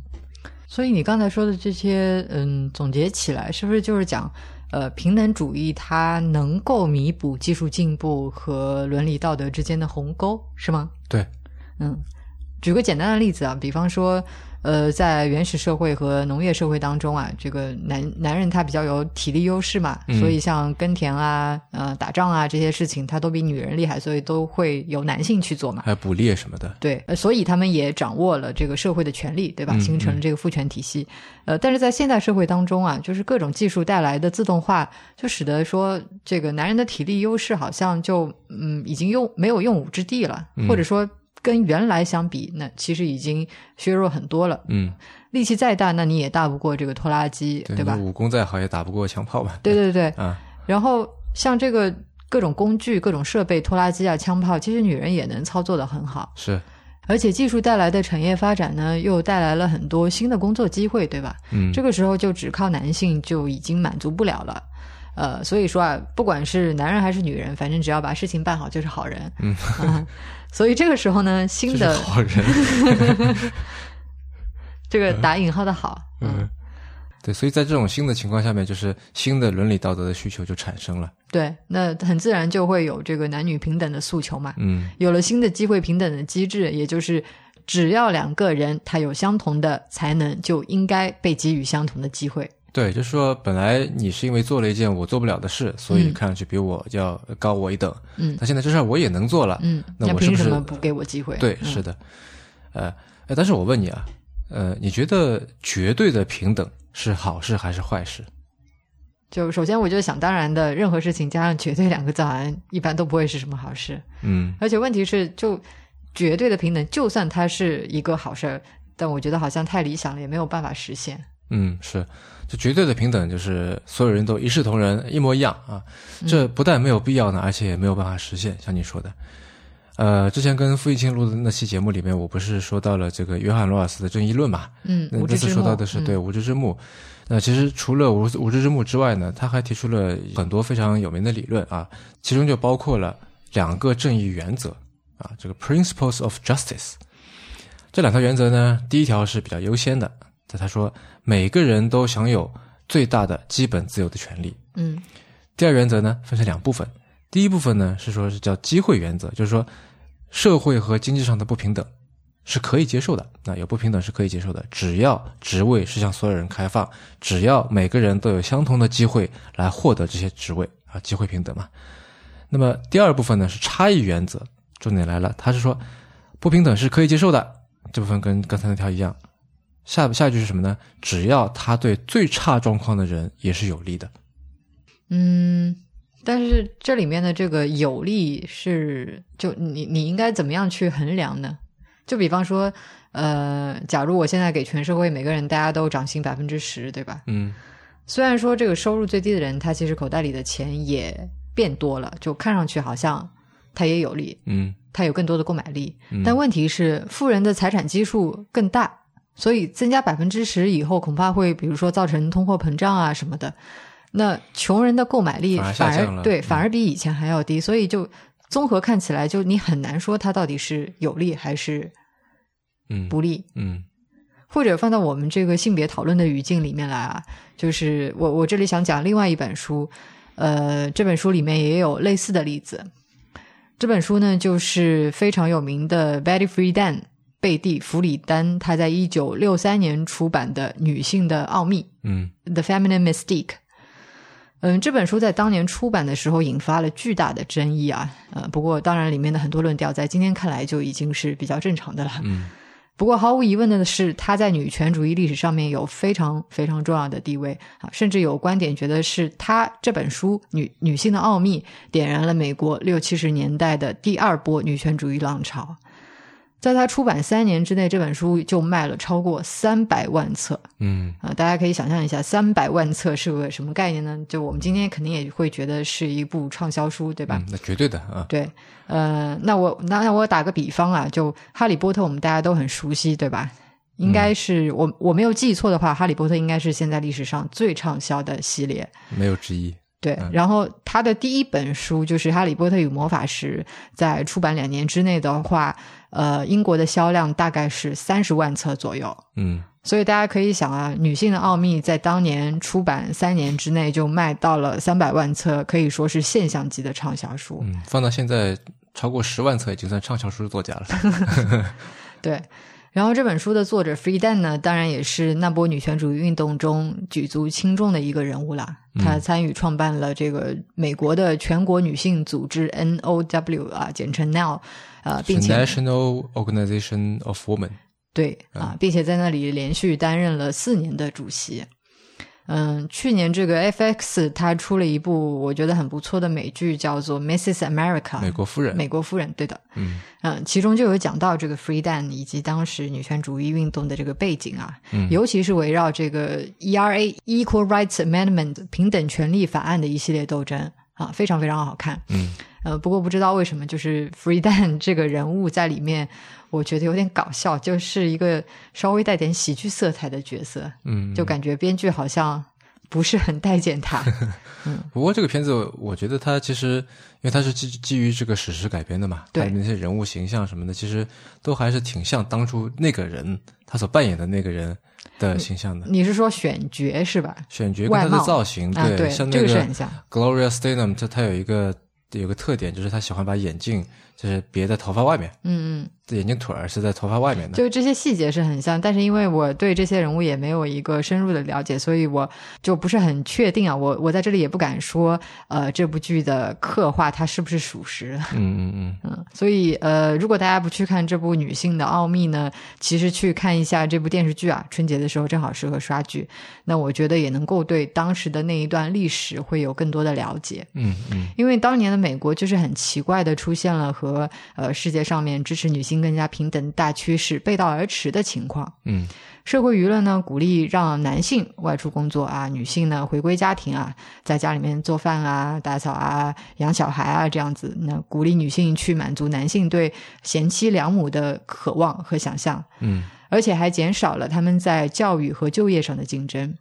所以你刚才说的这些，嗯，总结起来是不是就是讲，呃，平等主义它能够弥补技术进步和伦理道德之间的鸿沟，是吗？对，嗯，举个简单的例子啊，比方说。呃，在原始社会和农业社会当中啊，这个男男人他比较有体力优势嘛，所以像耕田啊、呃打仗啊这些事情，他都比女人厉害，所以都会由男性去做嘛。还有捕猎什么的。对，所以他们也掌握了这个社会的权利，对吧？形成了这个父权体系。呃，但是在现代社会当中啊，就是各种技术带来的自动化，就使得说这个男人的体力优势好像就嗯已经用没有用武之地了，或者说。跟原来相比，那其实已经削弱很多了。嗯，力气再大，那你也大不过这个拖拉机，对吧？武功再好，也打不过枪炮吧？对对对。啊，然后像这个各种工具、各种设备，拖拉机啊、枪炮，其实女人也能操作的很好。是，而且技术带来的产业发展呢，又带来了很多新的工作机会，对吧？嗯，这个时候就只靠男性就已经满足不了了。呃，所以说啊，不管是男人还是女人，反正只要把事情办好就是好人。嗯。所以这个时候呢，新的好人，这个打引号的好，嗯，对，所以在这种新的情况下面，就是新的伦理道德的需求就产生了。对，那很自然就会有这个男女平等的诉求嘛。嗯，有了新的机会平等的机制，也就是只要两个人他有相同的才能，就应该被给予相同的机会。对，就是说，本来你是因为做了一件我做不了的事，所以看上去比我要高我一等。嗯，那现在这事儿我也能做了。嗯，那我凭什么不给我机会？对，是的。呃，但是我问你啊，呃，你觉得绝对的平等是好事还是坏事？就首先，我觉得想当然的，任何事情加上“绝对”两个字，好像一般都不会是什么好事。嗯，而且问题是，就绝对的平等，就算它是一个好事，但我觉得好像太理想了，也没有办法实现。嗯，是。就绝对的平等，就是所有人都一视同仁，一模一样啊！这不但没有必要呢，而且也没有办法实现。像你说的，呃，之前跟付玉清录的那期节目里面，我不是说到了这个约翰罗尔斯的正义论嘛？嗯，那次说到的是对无知之幕。那其实除了无无知之幕之外呢，他还提出了很多非常有名的理论啊，其中就包括了两个正义原则啊，这个 principles of justice。这两条原则呢，第一条是比较优先的。他说，每个人都享有最大的基本自由的权利。嗯，第二原则呢，分成两部分。第一部分呢，是说是叫机会原则，就是说社会和经济上的不平等是可以接受的。那有不平等是可以接受的，只要职位是向所有人开放，只要每个人都有相同的机会来获得这些职位啊，机会平等嘛。那么第二部分呢，是差异原则，重点来了，他是说不平等是可以接受的。这部分跟刚才那条一样。下下一句是什么呢？只要他对最差状况的人也是有利的。嗯，但是这里面的这个有利是，就你你应该怎么样去衡量呢？就比方说，呃，假如我现在给全社会每个人大家都涨薪百分之十，对吧？嗯，虽然说这个收入最低的人他其实口袋里的钱也变多了，就看上去好像他也有利，嗯，他有更多的购买力，但问题是富人的财产基数更大。所以增加百分之十以后，恐怕会比如说造成通货膨胀啊什么的。那穷人的购买力反而对反而比以前还要低，所以就综合看起来，就你很难说它到底是有利还是嗯不利。嗯，或者放到我们这个性别讨论的语境里面来啊，就是我我这里想讲另外一本书，呃，这本书里面也有类似的例子。这本书呢，就是非常有名的 Betty Friedan。贝蒂·弗里丹，她在一九六三年出版的《女性的奥秘》，嗯，《The Feminine Mystique》。嗯，这本书在当年出版的时候引发了巨大的争议啊。呃，不过当然里面的很多论调在今天看来就已经是比较正常的了。嗯。不过毫无疑问的是，她在女权主义历史上面有非常非常重要的地位啊，甚至有观点觉得是她这本书《女女性的奥秘》点燃了美国六七十年代的第二波女权主义浪潮。在他出版三年之内，这本书就卖了超过三百万册。嗯啊，大家可以想象一下，三百万册是个什么概念呢？就我们今天肯定也会觉得是一部畅销书，对吧？那绝对的啊。对，呃，那我那那我打个比方啊，就《哈利波特》，我们大家都很熟悉，对吧？应该是我我没有记错的话，《哈利波特》应该是现在历史上最畅销的系列，没有之一。对，然后他的第一本书就是《哈利波特与魔法石》，在出版两年之内的话，呃，英国的销量大概是三十万册左右。嗯，所以大家可以想啊，《女性的奥秘》在当年出版三年之内就卖到了三百万册，可以说是现象级的畅销书。嗯，放到现在超过十万册已经算畅销书作家了。对。然后这本书的作者 Friedan 呢，当然也是那波女权主义运动中举足轻重的一个人物啦。他参与创办了这个美国的全国女性组织 NOW 啊，简称 Now，呃，并且 National Organization of Women。对啊，并且在那里连续担任了四年的主席。嗯，去年这个 FX 它出了一部我觉得很不错的美剧，叫做《Mrs. America》美国夫人。美国夫人，对的。嗯嗯，其中就有讲到这个 Freedan 以及当时女权主义运动的这个背景啊，嗯，尤其是围绕这个 ERA Equal Rights Amendment 平等权利法案的一系列斗争啊，非常非常好看。嗯，呃，不过不知道为什么，就是 Freedan 这个人物在里面，我觉得有点搞笑，就是一个稍微带点喜剧色彩的角色。嗯，就感觉编剧好像不是很待见他。嗯，不过这个片子，我觉得它其实，因为它是基基于这个史实改编的嘛，对那些人物形象什么的，其实都还是挺像当初那个人他所扮演的那个人的形象的。你是说选角是吧？选角跟他的造型，啊、对，像那个是很像。Gloria Steinem，就他有一个有个特点，就是他喜欢把眼镜就是别在头发外面。嗯嗯。眼镜腿儿是在头发外面的，就这些细节是很像，但是因为我对这些人物也没有一个深入的了解，所以我就不是很确定啊。我我在这里也不敢说，呃，这部剧的刻画它是不是属实。嗯嗯嗯嗯，所以呃，如果大家不去看这部《女性的奥秘》呢，其实去看一下这部电视剧啊，春节的时候正好适合刷剧。那我觉得也能够对当时的那一段历史会有更多的了解。嗯嗯，因为当年的美国就是很奇怪的出现了和呃世界上面支持女性。更加平等大趋势背道而驰的情况。嗯，社会舆论呢鼓励让男性外出工作啊，女性呢回归家庭啊，在家里面做饭啊、打扫啊、养小孩啊这样子。那鼓励女性去满足男性对贤妻良母的渴望和想象。嗯，而且还减少了他们在教育和就业上的竞争。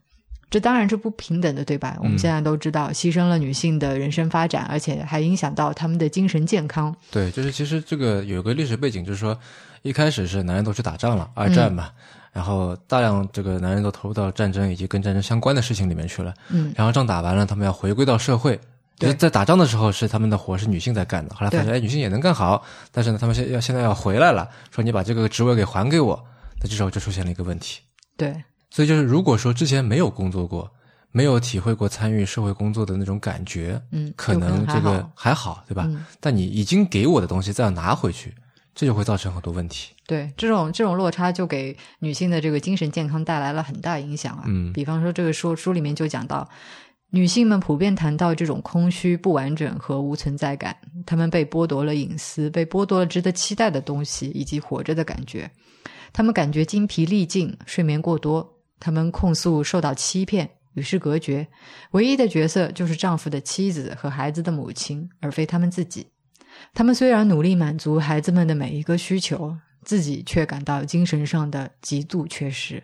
这当然是不平等的，对吧？我们现在都知道，牺牲了女性的人生发展，而且还影响到他们的精神健康。对，就是其实这个有个历史背景，就是说一开始是男人都去打仗了，二战嘛，然后大量这个男人都投入到战争以及跟战争相关的事情里面去了。嗯，然后仗打完了，他们要回归到社会。对，在打仗的时候是他们的活是女性在干的，后来发现哎女性也能干好，但是呢他们现要现在要回来了，说你把这个职位给还给我，那这时候就出现了一个问题。对，所以就是如果说之前没有工作过。没有体会过参与社会工作的那种感觉，嗯，可能这个还好，对吧？但你已经给我的东西再要拿回去，这就会造成很多问题。对，这种这种落差就给女性的这个精神健康带来了很大影响啊。嗯，比方说这个书书里面就讲到，女性们普遍谈到这种空虚、不完整和无存在感，她们被剥夺了隐私，被剥夺了值得期待的东西以及活着的感觉，她们感觉精疲力尽，睡眠过多，她们控诉受到欺骗。与世隔绝，唯一的角色就是丈夫的妻子和孩子的母亲，而非他们自己。他们虽然努力满足孩子们的每一个需求，自己却感到精神上的极度缺失。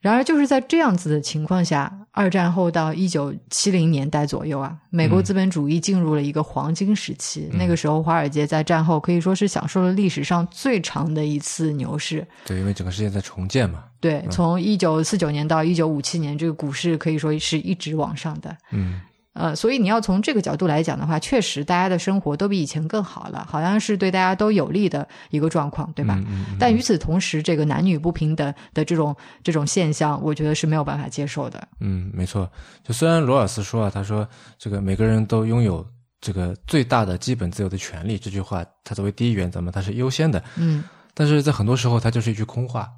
然而，就是在这样子的情况下，二战后到一九七零年代左右啊，美国资本主义进入了一个黄金时期。那个时候，华尔街在战后可以说是享受了历史上最长的一次牛市。对，因为整个世界在重建嘛。对，从一九四九年到一九五七年，这个股市可以说是一直往上的。嗯呃，所以你要从这个角度来讲的话，确实大家的生活都比以前更好了，好像是对大家都有利的一个状况，对吧？但与此同时，这个男女不平等的这种这种现象，我觉得是没有办法接受的。嗯，没错。就虽然罗尔斯说啊，他说这个每个人都拥有这个最大的基本自由的权利，这句话他作为第一原则嘛，它是优先的。嗯，但是在很多时候，它就是一句空话，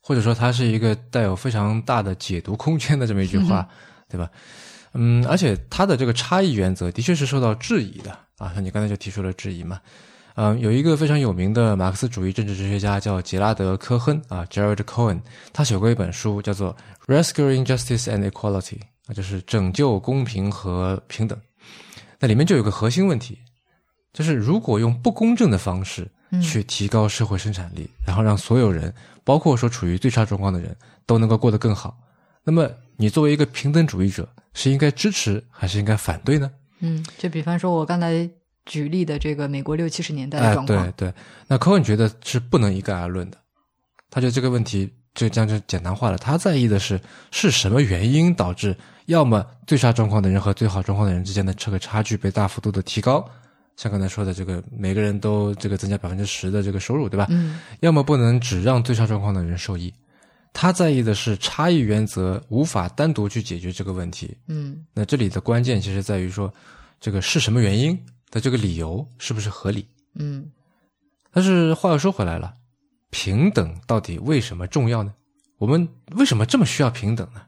或者说它是一个带有非常大的解读空间的这么一句话，对吧？嗯，而且它的这个差异原则的确是受到质疑的啊，像你刚才就提出了质疑嘛。嗯，有一个非常有名的马克思主义政治哲学家叫杰拉德·科亨啊，Gerald Cohen，他写过一本书叫做《Rescuing Justice and Equality》啊，就是拯救公平和平等。那里面就有个核心问题，就是如果用不公正的方式去提高社会生产力，然后让所有人，包括说处于最差状况的人都能够过得更好，那么你作为一个平等主义者。是应该支持还是应该反对呢？嗯，就比方说，我刚才举例的这个美国六七十年代的状况，对对。那科恩觉得是不能一概而论的，他觉得这个问题就这样就简单化了。他在意的是是什么原因导致要么最差状况的人和最好状况的人之间的这个差距被大幅度的提高，像刚才说的这个每个人都这个增加百分之十的这个收入，对吧？嗯。要么不能只让最差状况的人受益。他在意的是差异原则无法单独去解决这个问题。嗯，那这里的关键其实在于说，这个是什么原因的这个理由是不是合理？嗯，但是话又说回来了，平等到底为什么重要呢？我们为什么这么需要平等呢？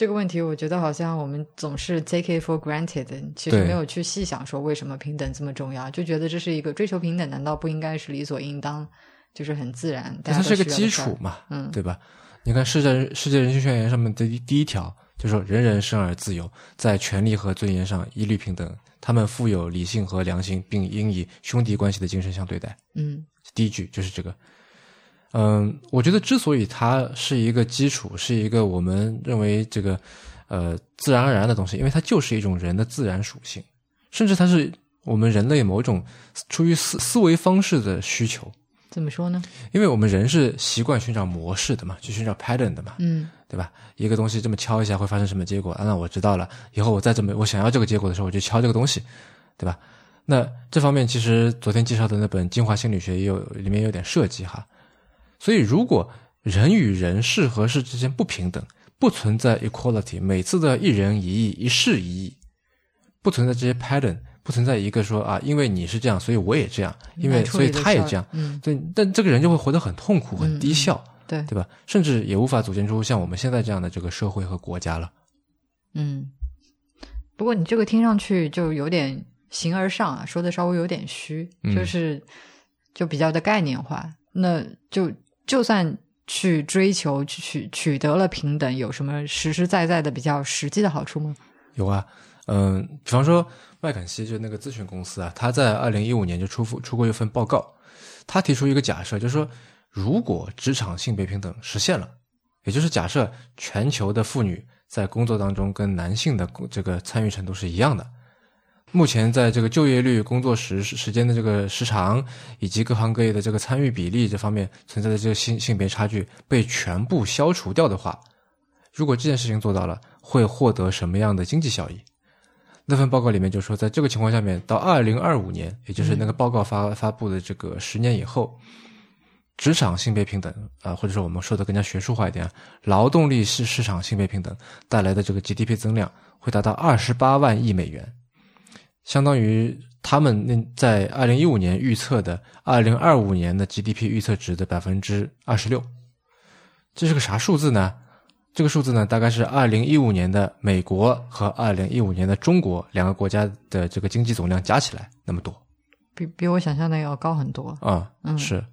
嗯，这个问题我觉得好像我们总是 take it for granted，其实没有去细想说为什么平等这么重要，就觉得这是一个追求平等，难道不应该是理所应当，就是很自然？它是个基础嘛，嗯，对吧？你看世界世界人权宣言上面的第一条就说人人生而自由，在权利和尊严上一律平等，他们富有理性和良心，并应以兄弟关系的精神相对待。嗯，第一句就是这个。嗯，我觉得之所以它是一个基础，是一个我们认为这个呃自然而然的东西，因为它就是一种人的自然属性，甚至它是我们人类某种出于思思维方式的需求。怎么说呢？因为我们人是习惯寻找模式的嘛，去寻找 pattern 的嘛，嗯，对吧？一个东西这么敲一下会发生什么结果？啊，那我知道了，以后我再这么我想要这个结果的时候，我就敲这个东西，对吧？那这方面其实昨天介绍的那本《进化心理学》也有里面有点设计哈。所以，如果人与人事和事之间不平等，不存在 equality，每次都要一人一意，一事一议，不存在这些 pattern。不存在一个说啊，因为你是这样，所以我也这样，因为所以他也这样，嗯，对，但这个人就会活得很痛苦、很低效，对，对吧？甚至也无法组建出像我们现在这样的这个社会和国家了。嗯，不过你这个听上去就有点形而上啊，说的稍微有点虚，就是就比较的概念化。那就就算去追求、去取取得了平等，有什么实实在在的比较实际的好处吗？有啊，嗯，比方说。麦肯锡就那个咨询公司啊，他在二零一五年就出出过一份报告，他提出一个假设，就是说，如果职场性别平等实现了，也就是假设全球的妇女在工作当中跟男性的这个参与程度是一样的，目前在这个就业率、工作时时间的这个时长以及各行各业的这个参与比例这方面存在的这个性性别差距被全部消除掉的话，如果这件事情做到了，会获得什么样的经济效益？那份报告里面就说，在这个情况下面，到二零二五年，也就是那个报告发发布的这个十年以后，职场性别平等啊，或者说我们说的更加学术化一点，劳动力市市场性别平等带来的这个 GDP 增量会达到二十八万亿美元，相当于他们那在二零一五年预测的二零二五年的 GDP 预测值的百分之二十六，这是个啥数字呢？这个数字呢，大概是二零一五年的美国和二零一五年的中国两个国家的这个经济总量加起来那么多，比比我想象的要高很多啊。嗯，是，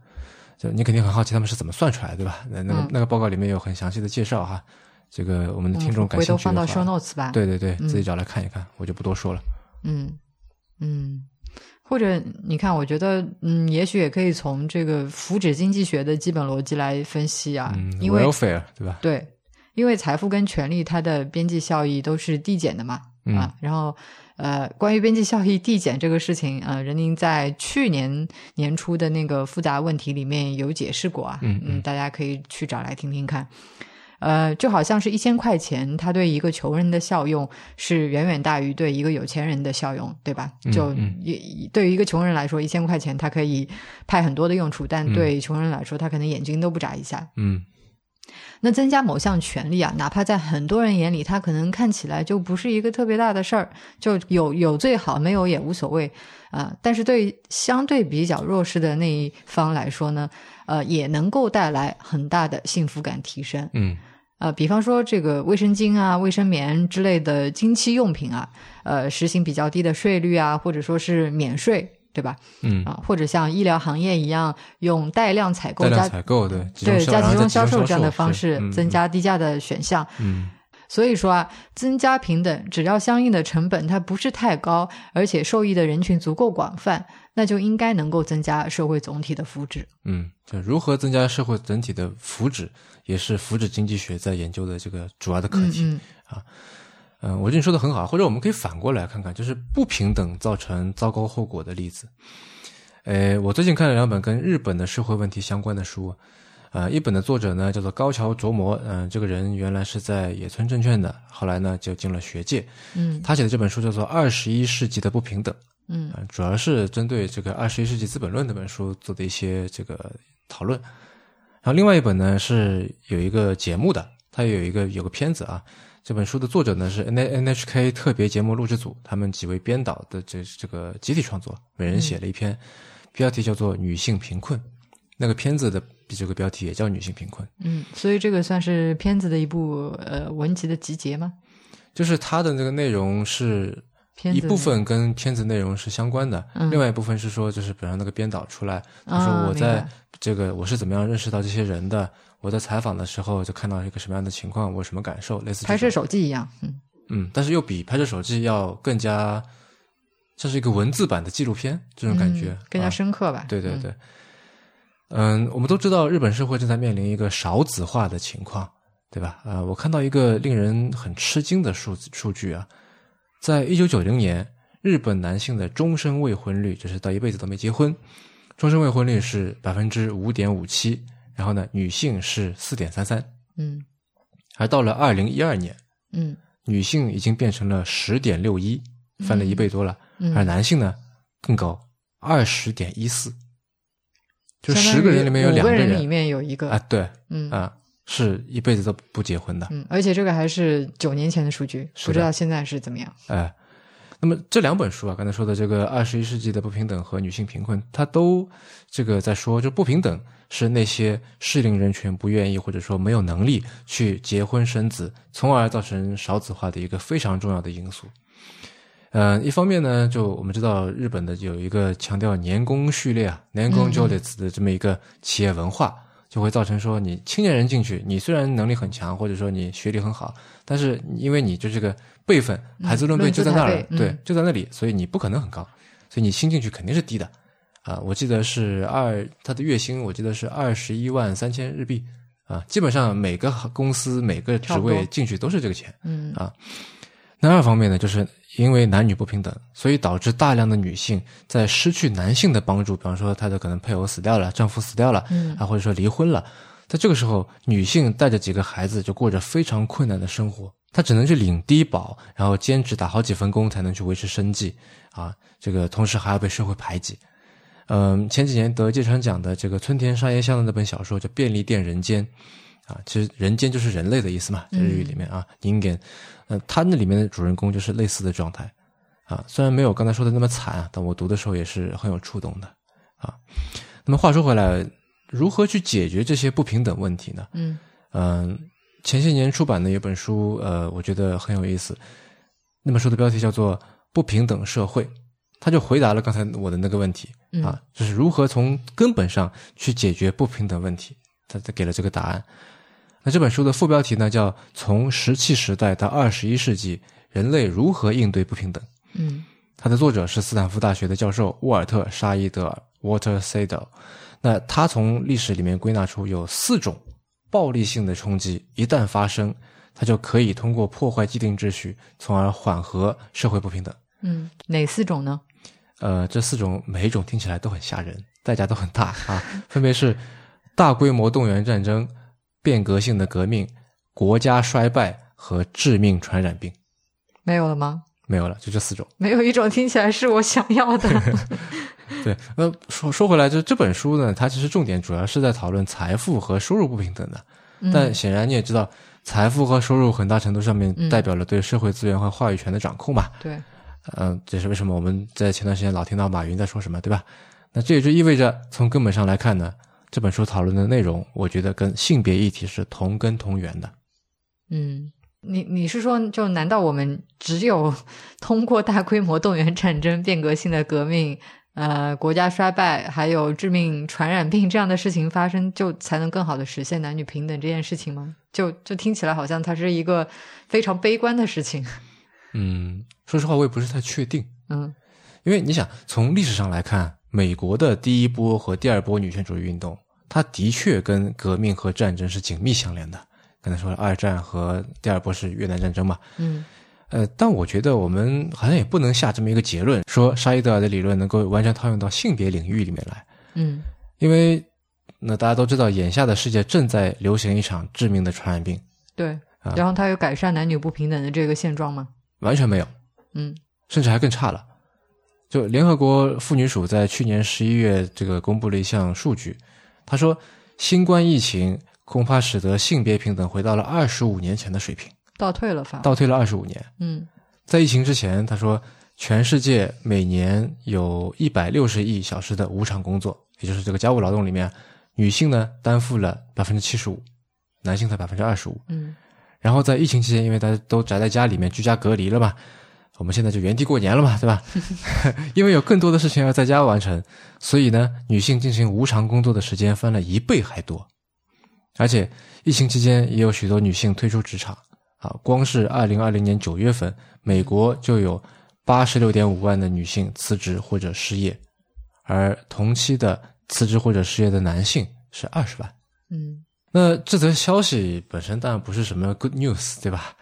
就你肯定很好奇他们是怎么算出来，对吧？那那个那个报告里面有很详细的介绍哈。这个我们的听众感兴趣回头放到 show notes 吧。对对对，自己找来看一看，我就不多说了。嗯嗯，或者你看，我觉得嗯，也许也可以从这个福祉经济学的基本逻辑来分析啊，因为 welfare 对吧？对。因为财富跟权力，它的边际效益都是递减的嘛，啊，然后，呃，关于边际效益递减这个事情，呃，任宁在去年年初的那个复杂问题里面有解释过啊，嗯嗯，大家可以去找来听听看。呃，就好像是一千块钱，它对一个穷人的效用是远远大于对一个有钱人的效用，对吧？就也对于一个穷人来说，一千块钱他可以派很多的用处，但对穷人来说，他可能眼睛都不眨一下。嗯。那增加某项权利啊，哪怕在很多人眼里，它可能看起来就不是一个特别大的事儿，就有有最好，没有也无所谓啊。但是对相对比较弱势的那一方来说呢，呃，也能够带来很大的幸福感提升。嗯，呃，比方说这个卫生巾啊、卫生棉之类的经期用品啊，呃，实行比较低的税率啊，或者说是免税。对吧？嗯啊，或者像医疗行业一样，用带量采购、加采购对对加集中销售这样的方式，增加低价的选项。嗯，所以说啊，增加平等，只要相应的成本它不是太高，而且受益的人群足够广泛，那就应该能够增加社会总体的福祉。嗯，就如何增加社会整体的福祉，也是福祉经济学在研究的这个主要的课题啊。嗯，我觉得你说的很好，或者我们可以反过来看看，就是不平等造成糟糕后果的例子。呃，我最近看了两本跟日本的社会问题相关的书，呃，一本的作者呢叫做高桥琢磨，嗯，这个人原来是在野村证券的，后来呢就进了学界，嗯，他写的这本书叫做《二十一世纪的不平等》，嗯，主要是针对这个《二十一世纪资本论》那本书做的一些这个讨论。然后另外一本呢是有一个节目的，它有一个有个片子啊。这本书的作者呢是 N N H K 特别节目录制组，他们几位编导的这这个集体创作，每人写了一篇，标题叫做《女性贫困》，那个片子的这个标题也叫《女性贫困》。嗯，所以这个算是片子的一部呃文集的集结吗？就是它的那个内容是一部分跟片子内容是相关的，另外一部分是说就是比方那个编导出来，他说我在这个我是怎么样认识到这些人的。我在采访的时候就看到一个什么样的情况，我什么感受，类似拍摄手记一样，嗯嗯，但是又比拍摄手记要更加像是一个文字版的纪录片，这种感觉更加深刻吧？对对对，嗯，我们都知道日本社会正在面临一个少子化的情况，对吧？啊，我看到一个令人很吃惊的数字数据啊，在一九九零年，日本男性的终身未婚率，就是到一辈子都没结婚，终身未婚率是百分之五点五七。然后呢，女性是四点三三，嗯，而到了二零一二年，嗯，女性已经变成了十点六一，翻了一倍多了，而男性呢更高，二十点一四，就十个人里面有两个人里面有一个啊，对，嗯啊，是一辈子都不结婚的，嗯，而且这个还是九年前的数据，不知道现在是怎么样，哎。那么这两本书啊，刚才说的这个二十一世纪的不平等和女性贫困，它都这个在说，就不平等是那些适龄人群不愿意或者说没有能力去结婚生子，从而造成少子化的一个非常重要的因素。嗯，一方面呢，就我们知道日本的有一个强调年功序列啊，年功序列的这么一个企业文化，就会造成说你青年人进去，你虽然能力很强，或者说你学历很好，但是因为你就这个。辈分，孩子论辈就在那儿，对，就在那里，所以你不可能很高，所以你新进去肯定是低的，啊，我记得是二，他的月薪我记得是二十一万三千日币，啊，基本上每个公司每个职位进去都是这个钱，嗯，啊，那二方面呢，就是因为男女不平等，所以导致大量的女性在失去男性的帮助，比方说她的可能配偶死掉了，丈夫死掉了，嗯，啊，或者说离婚了，在这个时候，女性带着几个孩子就过着非常困难的生活。她只能去领低保，然后兼职打好几份工才能去维持生计，啊，这个同时还要被社会排挤。嗯，前几年得芥川奖的这个村田沙耶香的那本小说叫《便利店人间》，啊，其实人间就是人类的意思嘛，在日语里面啊，人间，呃，他那里面的主人公就是类似的状态，啊，虽然没有刚才说的那么惨啊，但我读的时候也是很有触动的，啊。那么话说回来，如何去解决这些不平等问题呢？嗯嗯。前些年出版的一本书，呃，我觉得很有意思。那本书的标题叫做《不平等社会》，他就回答了刚才我的那个问题啊，就是如何从根本上去解决不平等问题。他他给了这个答案。那这本书的副标题呢，叫《从石器时代到二十一世纪，人类如何应对不平等》。嗯，它的作者是斯坦福大学的教授沃尔特·沙伊德尔 （Walter Sadel）。那他从历史里面归纳出有四种。暴力性的冲击一旦发生，它就可以通过破坏既定秩序，从而缓和社会不平等。嗯，哪四种呢？呃，这四种每一种听起来都很吓人，代价都很大啊，分别是大规模动员战争、变革性的革命、国家衰败和致命传染病。没有了吗？没有了，就这四种。没有一种听起来是我想要的。对，那说说回来，就这本书呢，它其实重点主要是在讨论财富和收入不平等的。但显然你也知道，财富和收入很大程度上面代表了对社会资源和话语权的掌控嘛。对，嗯，这是为什么我们在前段时间老听到马云在说什么，对吧？那这也就意味着，从根本上来看呢，这本书讨论的内容，我觉得跟性别议题是同根同源的。嗯。你你是说，就难道我们只有 通过大规模动员战争、变革性的革命、呃国家衰败，还有致命传染病这样的事情发生，就才能更好的实现男女平等这件事情吗？就就听起来好像它是一个非常悲观的事情。嗯，说实话，我也不是太确定。嗯，因为你想从历史上来看，美国的第一波和第二波女权主义运动，它的确跟革命和战争是紧密相连的。刚才说了，二战和第二波是越南战争嘛？嗯，呃，但我觉得我们好像也不能下这么一个结论，说沙伊德尔的理论能够完全套用到性别领域里面来。嗯，因为那大家都知道，眼下的世界正在流行一场致命的传染病。对，然后它有改善男女不平等的这个现状吗？完全没有。嗯，甚至还更差了。就联合国妇女署在去年十一月这个公布了一项数据，他说新冠疫情。恐怕使得性别平等回到了二十五年前的水平，倒退了，反倒退了二十五年。嗯，在疫情之前，他说，全世界每年有一百六十亿小时的无偿工作，也就是这个家务劳动里面，女性呢担负了百分之七十五，男性才百分之二十五。嗯，然后在疫情期间，因为大家都宅在家里面居家隔离了嘛，我们现在就原地过年了嘛，对吧？因为有更多的事情要在家完成，所以呢，女性进行无偿工作的时间翻了一倍还多。而且，疫情期间也有许多女性退出职场。啊，光是二零二零年九月份，美国就有八十六点五万的女性辞职或者失业，而同期的辞职或者失业的男性是二十万。嗯，那这则消息本身当然不是什么 good news，对吧？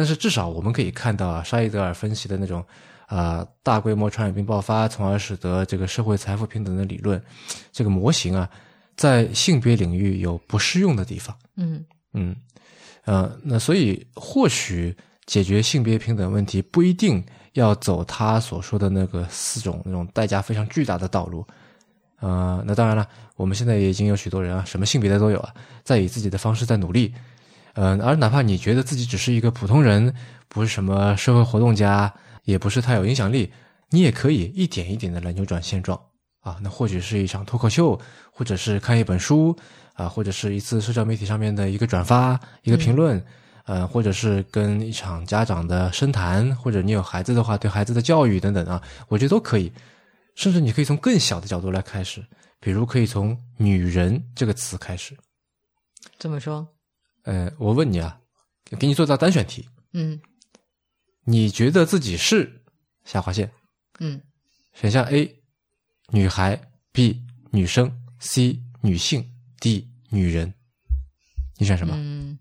但是至少我们可以看到啊，沙伊德尔分析的那种啊大规模传染病爆发，从而使得这个社会财富平等的理论，这个模型啊。在性别领域有不适用的地方，嗯。嗯，呃，那所以或许解决性别平等问题不一定要走他所说的那个四种那种代价非常巨大的道路，呃，那当然了，我们现在也已经有许多人啊，什么性别的都有啊，在以自己的方式在努力，嗯，而哪怕你觉得自己只是一个普通人，不是什么社会活动家，也不是太有影响力，你也可以一点一点的来扭转现状。啊，那或许是一场脱口秀，或者是看一本书，啊，或者是一次社交媒体上面的一个转发、一个评论，呃，或者是跟一场家长的深谈，或者你有孩子的话，对孩子的教育等等啊，我觉得都可以。甚至你可以从更小的角度来开始，比如可以从“女人”这个词开始。怎么说？呃，我问你啊，给你做道单选题。嗯，你觉得自己是下划线？嗯，选项 A。女孩，B 女生，C 女性，D 女人，你选什么？嗯，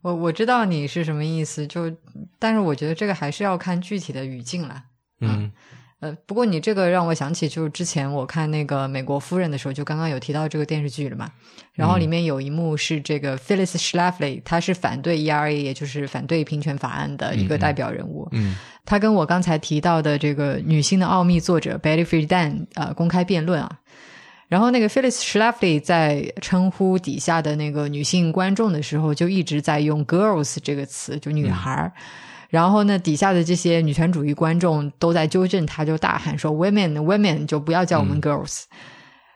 我我知道你是什么意思，就但是我觉得这个还是要看具体的语境了。嗯。呃，不过你这个让我想起，就是之前我看那个《美国夫人》的时候，就刚刚有提到这个电视剧了嘛。然后里面有一幕是这个 Phyllis Schlafly，她是反对 ERA，也就是反对平权法案的一个代表人物。嗯，她跟我刚才提到的这个《女性的奥秘》作者 Betty Friedan 呃公开辩论啊。然后那个 Phyllis Schlafly 在称呼底下的那个女性观众的时候，就一直在用 “girls” 这个词，就女孩儿。然后呢，底下的这些女权主义观众都在纠正他，就大喊说：“Women, women，就不要叫我们 girls。”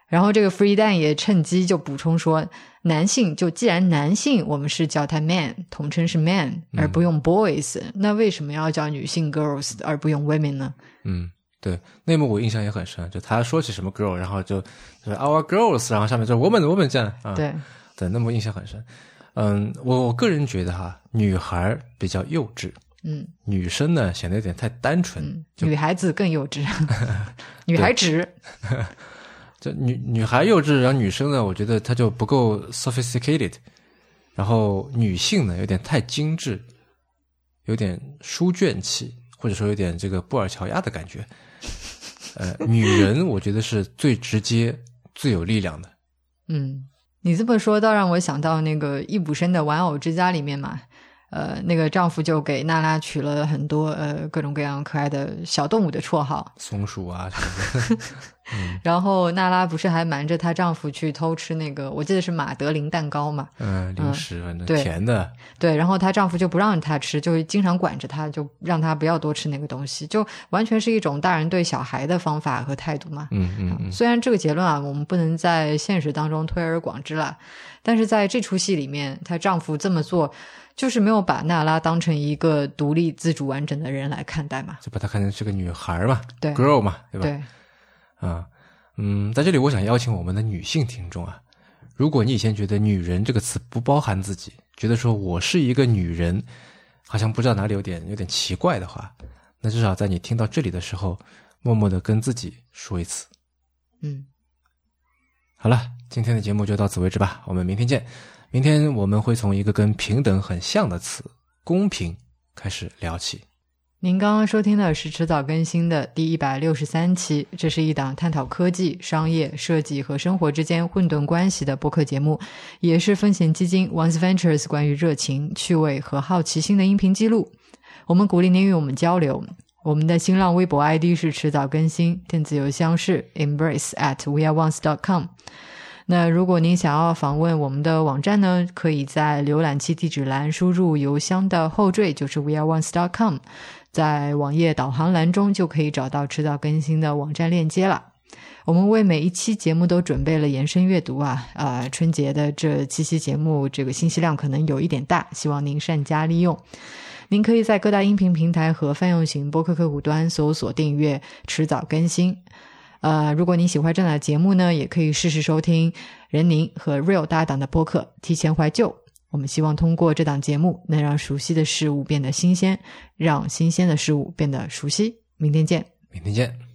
然后这个 Free Dan 也趁机就补充说：“男性就既然男性我们是叫他 man，统称是 man，而不用 boys，那为什么要叫女性 girls 而不用 women 呢？”嗯，对，那幕我印象也很深，就他说起什么 girl，然后就就是 our girls，然后下面就是 woman woman 这样啊。对，对，那幕印象很深。嗯，我我个人觉得哈，女孩比较幼稚。嗯，女生呢显得有点太单纯，女孩子更幼稚，女孩子，这 女女孩幼稚，然后女生呢，我觉得她就不够 sophisticated，然后女性呢有点太精致，有点书卷气，或者说有点这个布尔乔亚的感觉。呃，女人我觉得是最直接、最有力量的。嗯，你这么说，倒让我想到那个易卜生的《玩偶之家》里面嘛。呃，那个丈夫就给娜拉取了很多呃各种各样可爱的小动物的绰号，松鼠啊什么的。然后娜拉不是还瞒着她丈夫去偷吃那个，我记得是马德琳蛋糕嘛，嗯，零食反正甜的。对，然后她丈夫就不让她吃，就经常管着她，就让她不要多吃那个东西，就完全是一种大人对小孩的方法和态度嘛。嗯嗯嗯。虽然这个结论啊，我们不能在现实当中推而广之了，但是在这出戏里面，她丈夫这么做。就是没有把娜拉当成一个独立、自主、完整的人来看待嘛？就把她看成是个女孩嘛，对，girl 嘛，对吧？对，啊，嗯，在这里我想邀请我们的女性听众啊，如果你以前觉得“女人”这个词不包含自己，觉得说我是一个女人，好像不知道哪里有点有点奇怪的话，那至少在你听到这里的时候，默默的跟自己说一次，嗯，好了，今天的节目就到此为止吧，我们明天见。明天我们会从一个跟平等很像的词“公平”开始聊起。您刚刚收听的是迟早更新的第一百六十三期，这是一档探讨科技、商业、设计和生活之间混沌关系的播客节目，也是风险基金 Once Ventures 关于热情、趣味和好奇心的音频记录。我们鼓励您与我们交流。我们的新浪微博 ID 是迟早更新，电子邮箱是 embrace at weareones.com。那如果您想要访问我们的网站呢，可以在浏览器地址栏输入邮箱的后缀，就是 weareones.com，在网页导航栏中就可以找到迟早更新的网站链接了。我们为每一期节目都准备了延伸阅读啊，啊，春节的这七期节目，这个信息量可能有一点大，希望您善加利用。您可以在各大音频平台和泛用型播客客户端搜索订阅迟早更新。呃，如果您喜欢这档节目呢，也可以试试收听任宁和 Real 搭档的播客《提前怀旧》。我们希望通过这档节目，能让熟悉的事物变得新鲜，让新鲜的事物变得熟悉。明天见，明天见。